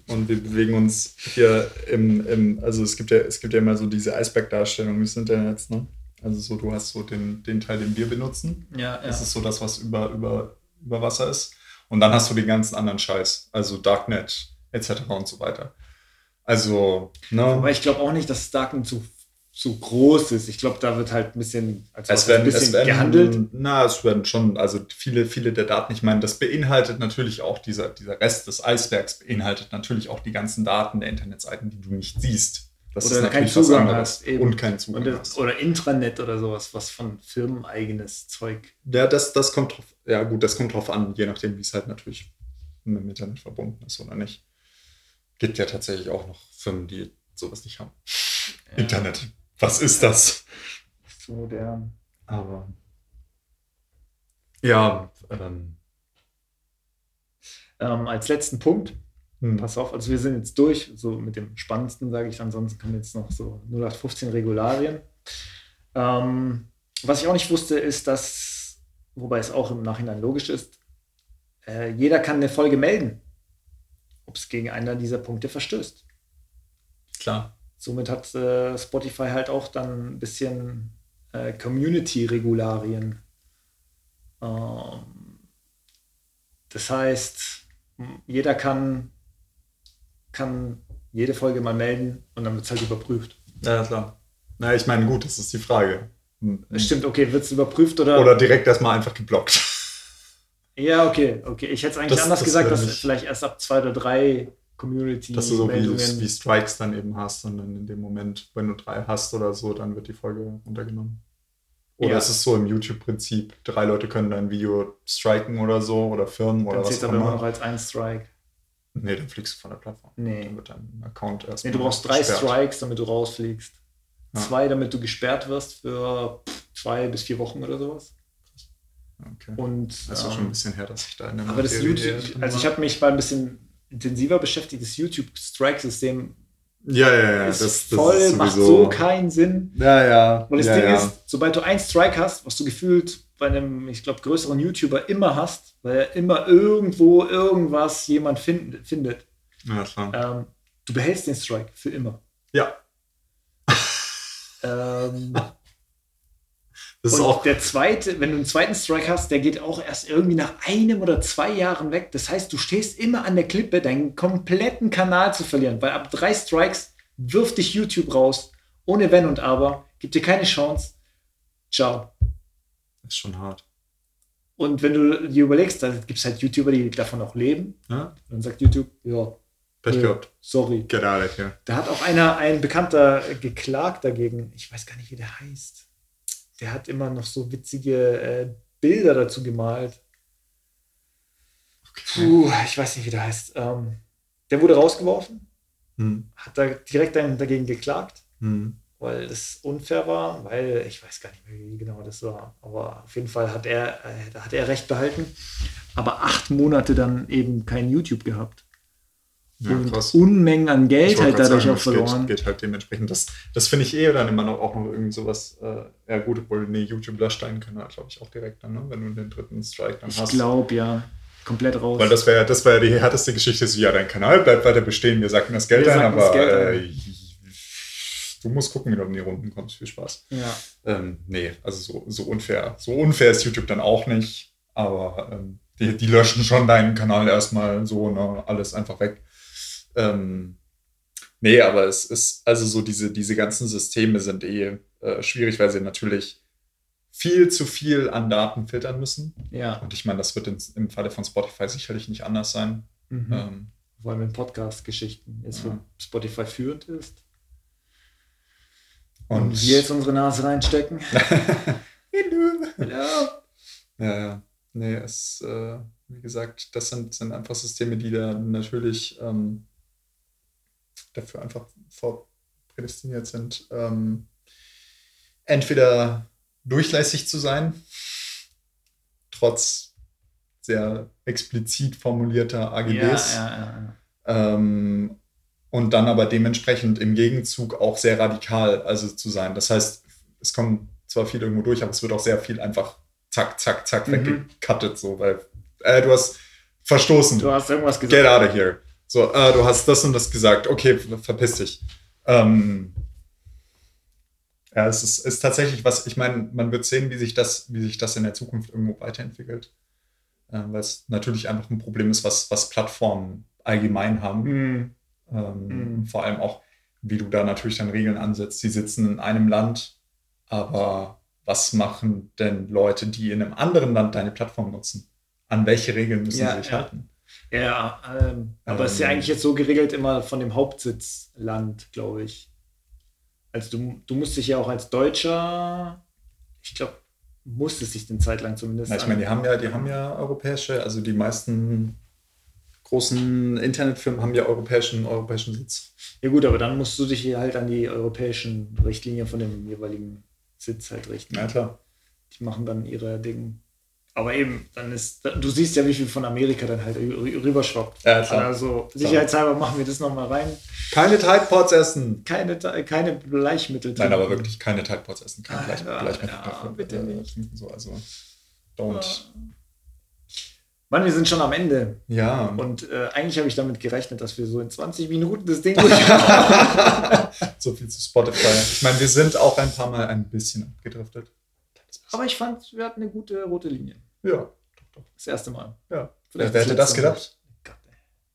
Und wir bewegen uns hier im, im, also es gibt ja, es gibt ja immer so diese Eisbergdarstellung des Internets, ne? Also so, du hast so den, den Teil, den wir benutzen. Ja, Das ist so das, was über, über, über Wasser ist. Und dann hast du den ganzen anderen Scheiß, also Darknet etc. und so weiter. Also, ne? Aber ich glaube auch nicht, dass Darknet so, so groß ist. Ich glaube, da wird halt ein bisschen, also Es ein werden, bisschen es werden, gehandelt. Na, es werden schon, also viele, viele der Daten, ich meine, das beinhaltet natürlich auch, dieser, dieser Rest des Eisbergs beinhaltet natürlich auch die ganzen Daten der Internetseiten, die du nicht siehst. Das Oder keinen was Zugang hast, eben. Und keinen Zugang Und hast. oder Intranet oder sowas, was von firmeneigenes Zeug. Ja, das, das kommt drauf, ja gut, das kommt drauf an, je nachdem, wie es halt natürlich mit dem Internet verbunden ist oder nicht. Gibt ja tatsächlich auch noch Firmen, die sowas nicht haben. Internet. Was ist das? So modern. Aber ja, ähm, Ähm, als letzten Punkt, hm. pass auf, also wir sind jetzt durch, so mit dem Spannendsten, sage ich, ansonsten kommen jetzt noch so 0815 Regularien. Ähm, was ich auch nicht wusste, ist, dass, wobei es auch im Nachhinein logisch ist, äh, jeder kann eine Folge melden, ob es gegen einen dieser Punkte verstößt. klar. Somit hat äh, Spotify halt auch dann ein bisschen äh, Community-Regularien. Ähm, das heißt, jeder kann, kann jede Folge mal melden und dann wird es halt überprüft. Ja, klar. Na, ich meine, gut, das ist die Frage. Hm. Stimmt, okay, wird es überprüft oder? Oder direkt erstmal einfach geblockt. Ja, okay, okay. Ich hätte es eigentlich Das- anders das gesagt, dass nicht- vielleicht erst ab zwei oder drei Community Dass du so wie, wie Strikes dann eben hast und dann in dem Moment, wenn du drei hast oder so, dann wird die Folge runtergenommen. Oder Ja. ist es so im YouTube-Prinzip, drei Leute können dein Video striken oder so oder Firmen oder dann was zählt auch aber immer noch immer. als ein Strike. Nee, dann fliegst du von der Plattform. Nee. Dann wird dein Account erst. Nee, du brauchst drei gesperrt. Strikes, damit du rausfliegst. Ja. Zwei, damit du gesperrt wirst für zwei bis vier Wochen oder sowas. Okay. Und Das ist auch schon ein ähm, bisschen her, dass ich da in der aber das Materie YouTube, drin also ich habe mich mal ein bisschen intensiver beschäftigt. Das YouTube-Strike-System Ja, ja, ja. ist Das, das voll, ist macht so keinen Sinn. ja, ja. Weil das ja, Ding ja. ist, sobald du einen Strike hast, was du gefühlt bei einem, ich glaube, größeren YouTuber immer hast, weil er immer irgendwo irgendwas jemand find, findet, Ja, klar. ähm, du behältst den Strike für immer. Ja, Ähm, das ist und auch. der zweite, wenn du einen zweiten Strike hast, der geht auch erst irgendwie nach einem oder zwei Jahren weg. Das heißt, du stehst immer an der Klippe, deinen kompletten Kanal zu verlieren, weil ab drei Strikes wirft dich YouTube raus, ohne Wenn und Aber, gibt dir keine Chance. Ciao. ist schon hart. Und wenn du dir überlegst, da gibt es halt YouTuber, die davon auch leben. Ja? Dann sagt YouTube, ja, Pech gehabt. sorry. Get out here. Da hat auch einer, ein Bekannter geklagt dagegen. Ich weiß gar nicht, wie der heißt. Der hat immer noch so witzige äh, Bilder dazu gemalt. Puh, ich weiß nicht, wie der heißt. Ähm, der wurde rausgeworfen, Hm. hat da direkt dagegen geklagt, Hm. weil das unfair war, weil ich weiß gar nicht mehr, wie genau das war. Aber auf jeden Fall hat er, äh, hat er recht behalten. Aber acht Monate dann eben kein YouTube gehabt. Ja, und krass. Unmengen an Ich Geld halt dadurch sagen, auch verloren. Geht, geht halt dementsprechend. Das, das finde ich eh dann immer noch auch noch irgendwie sowas. Äh, ja, gut, obwohl, nee, YouTube löscht deinen Kanal, glaube ich, auch direkt dann, ne? wenn du den dritten Strike dann Ich hast. glaube, ja. Komplett raus. Weil das wäre das wär die härteste Geschichte. So, ja, dein Kanal bleibt weiter bestehen, wir sacken das Geld Wir ein, aber Geld äh, du musst gucken, wie du in die Runden kommst. Viel Spaß. ja. Ähm, nee, also so, so unfair. So unfair ist YouTube dann auch nicht, aber ähm, die, die löschen schon deinen Kanal erstmal so, ne, alles einfach weg. Ähm, nee, aber es ist, also so diese, diese ganzen Systeme sind eh äh, schwierig, weil sie natürlich viel zu viel an Daten filtern müssen. ja. Und ich meine, das wird in, im Falle von Spotify sicherlich nicht anders sein. Mhm. Ähm, Vor allem in Podcast-Geschichten jetzt Ja. für Spotify führend ist. und Und wir jetzt unsere Nase reinstecken. ja. Ja, ja. Nee, es, äh, wie gesagt, das sind, sind einfach Systeme, die da natürlich ähm, dafür einfach vorprädestiniert sind, ähm, entweder durchlässig zu sein, trotz sehr explizit formulierter AGBs. Ja, ja, ja. Ähm, und dann aber dementsprechend im Gegenzug auch sehr radikal also zu sein. Das heißt, es kommt zwar viel irgendwo durch, aber es wird auch sehr viel einfach zack, zack, zack Mhm. weggecuttet, so, weil äh, du hast verstoßen. Du hast irgendwas gesagt. Get out of here. So, äh, du hast das und das gesagt. Okay, ver- verpiss dich. Ähm, ja, es ist, ist tatsächlich was, ich meine, man wird sehen, wie sich das, wie sich das in der Zukunft irgendwo weiterentwickelt. Äh, weil es natürlich einfach ein Problem ist, was, was Plattformen allgemein haben. Mhm. Ähm, Mhm. Vor allem auch, wie du da natürlich dann Regeln ansetzt. Sie sitzen in einem Land, aber was machen denn Leute, die in einem anderen Land deine Plattform nutzen? An welche Regeln müssen Ja, sie sich ja. halten? Ja, ähm, aber es ist ja Ähm. eigentlich jetzt so geregelt immer von dem Hauptsitzland, glaube ich. Also du, du musst dich ja auch als Deutscher, ich glaube, musstest dich eine Zeit lang zumindest. Ja, ich meine, die haben ja, die haben ja europäische, also die meisten großen Internetfirmen haben ja europäischen, europäischen Sitz. Ja gut, aber dann musst du dich hier halt an die europäischen Richtlinien von dem jeweiligen Sitz halt richten. Ja, klar. Die machen dann ihre Dinge. Aber eben, dann ist, du siehst ja, wie viel von Amerika dann halt rü- rüberschwappt. Ja, klar. Also sicherheitshalber machen wir das nochmal rein. Keine Tide Pods essen. Keine, keine Bleichmittel. Nein, aber wirklich keine Tide Pods essen. Kein Ah, Bleich, ja, Bleichmittel ja, dafür. bitte äh, nicht. So, also, don't. Mann, wir sind schon am Ende. Ja. Und äh, eigentlich habe ich damit gerechnet, dass wir so in 20 Minuten das Ding durch haben. so viel zu Spotify. Ich meine, wir sind auch ein paar Mal ein bisschen abgedriftet. Aber ich fand, wir hatten eine gute rote Linie. Ja, doch, doch. Das erste Mal. Ja. Vielleicht Wer hätte das gedacht? Gott,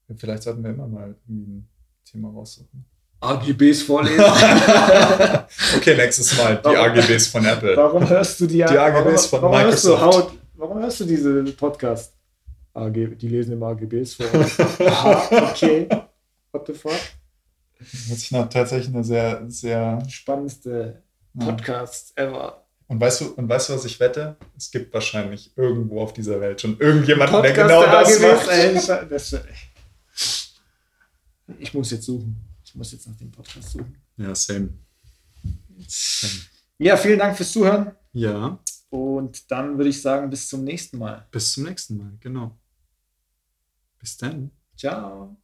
ey. Vielleicht sollten wir immer mal irgendwie ein Thema raussuchen. AGBs vorlesen. Okay, nächstes Mal die Warum? AGBs von Apple. warum hörst du die, Die AGBs warum, von warum hörst du Microsoft. Haut, Warum hörst du diese Podcast? AG, die lesen immer AGBs vor. Aha, okay. What the fuck? Das ist tatsächlich eine sehr, sehr. Spannendste Ja. Podcast ever. Und weißt du, und weißt du, was ich wette? Es gibt wahrscheinlich irgendwo auf dieser Welt schon irgendjemanden, Podcast der genau der das macht. das, ey. Ich muss jetzt suchen. Ich muss jetzt nach dem Podcast suchen. Ja, same. Ja, vielen Dank fürs Zuhören. Ja, Und dann würde ich sagen, bis zum nächsten Mal. bis zum nächsten Mal, genau. Bis dann. Ciao.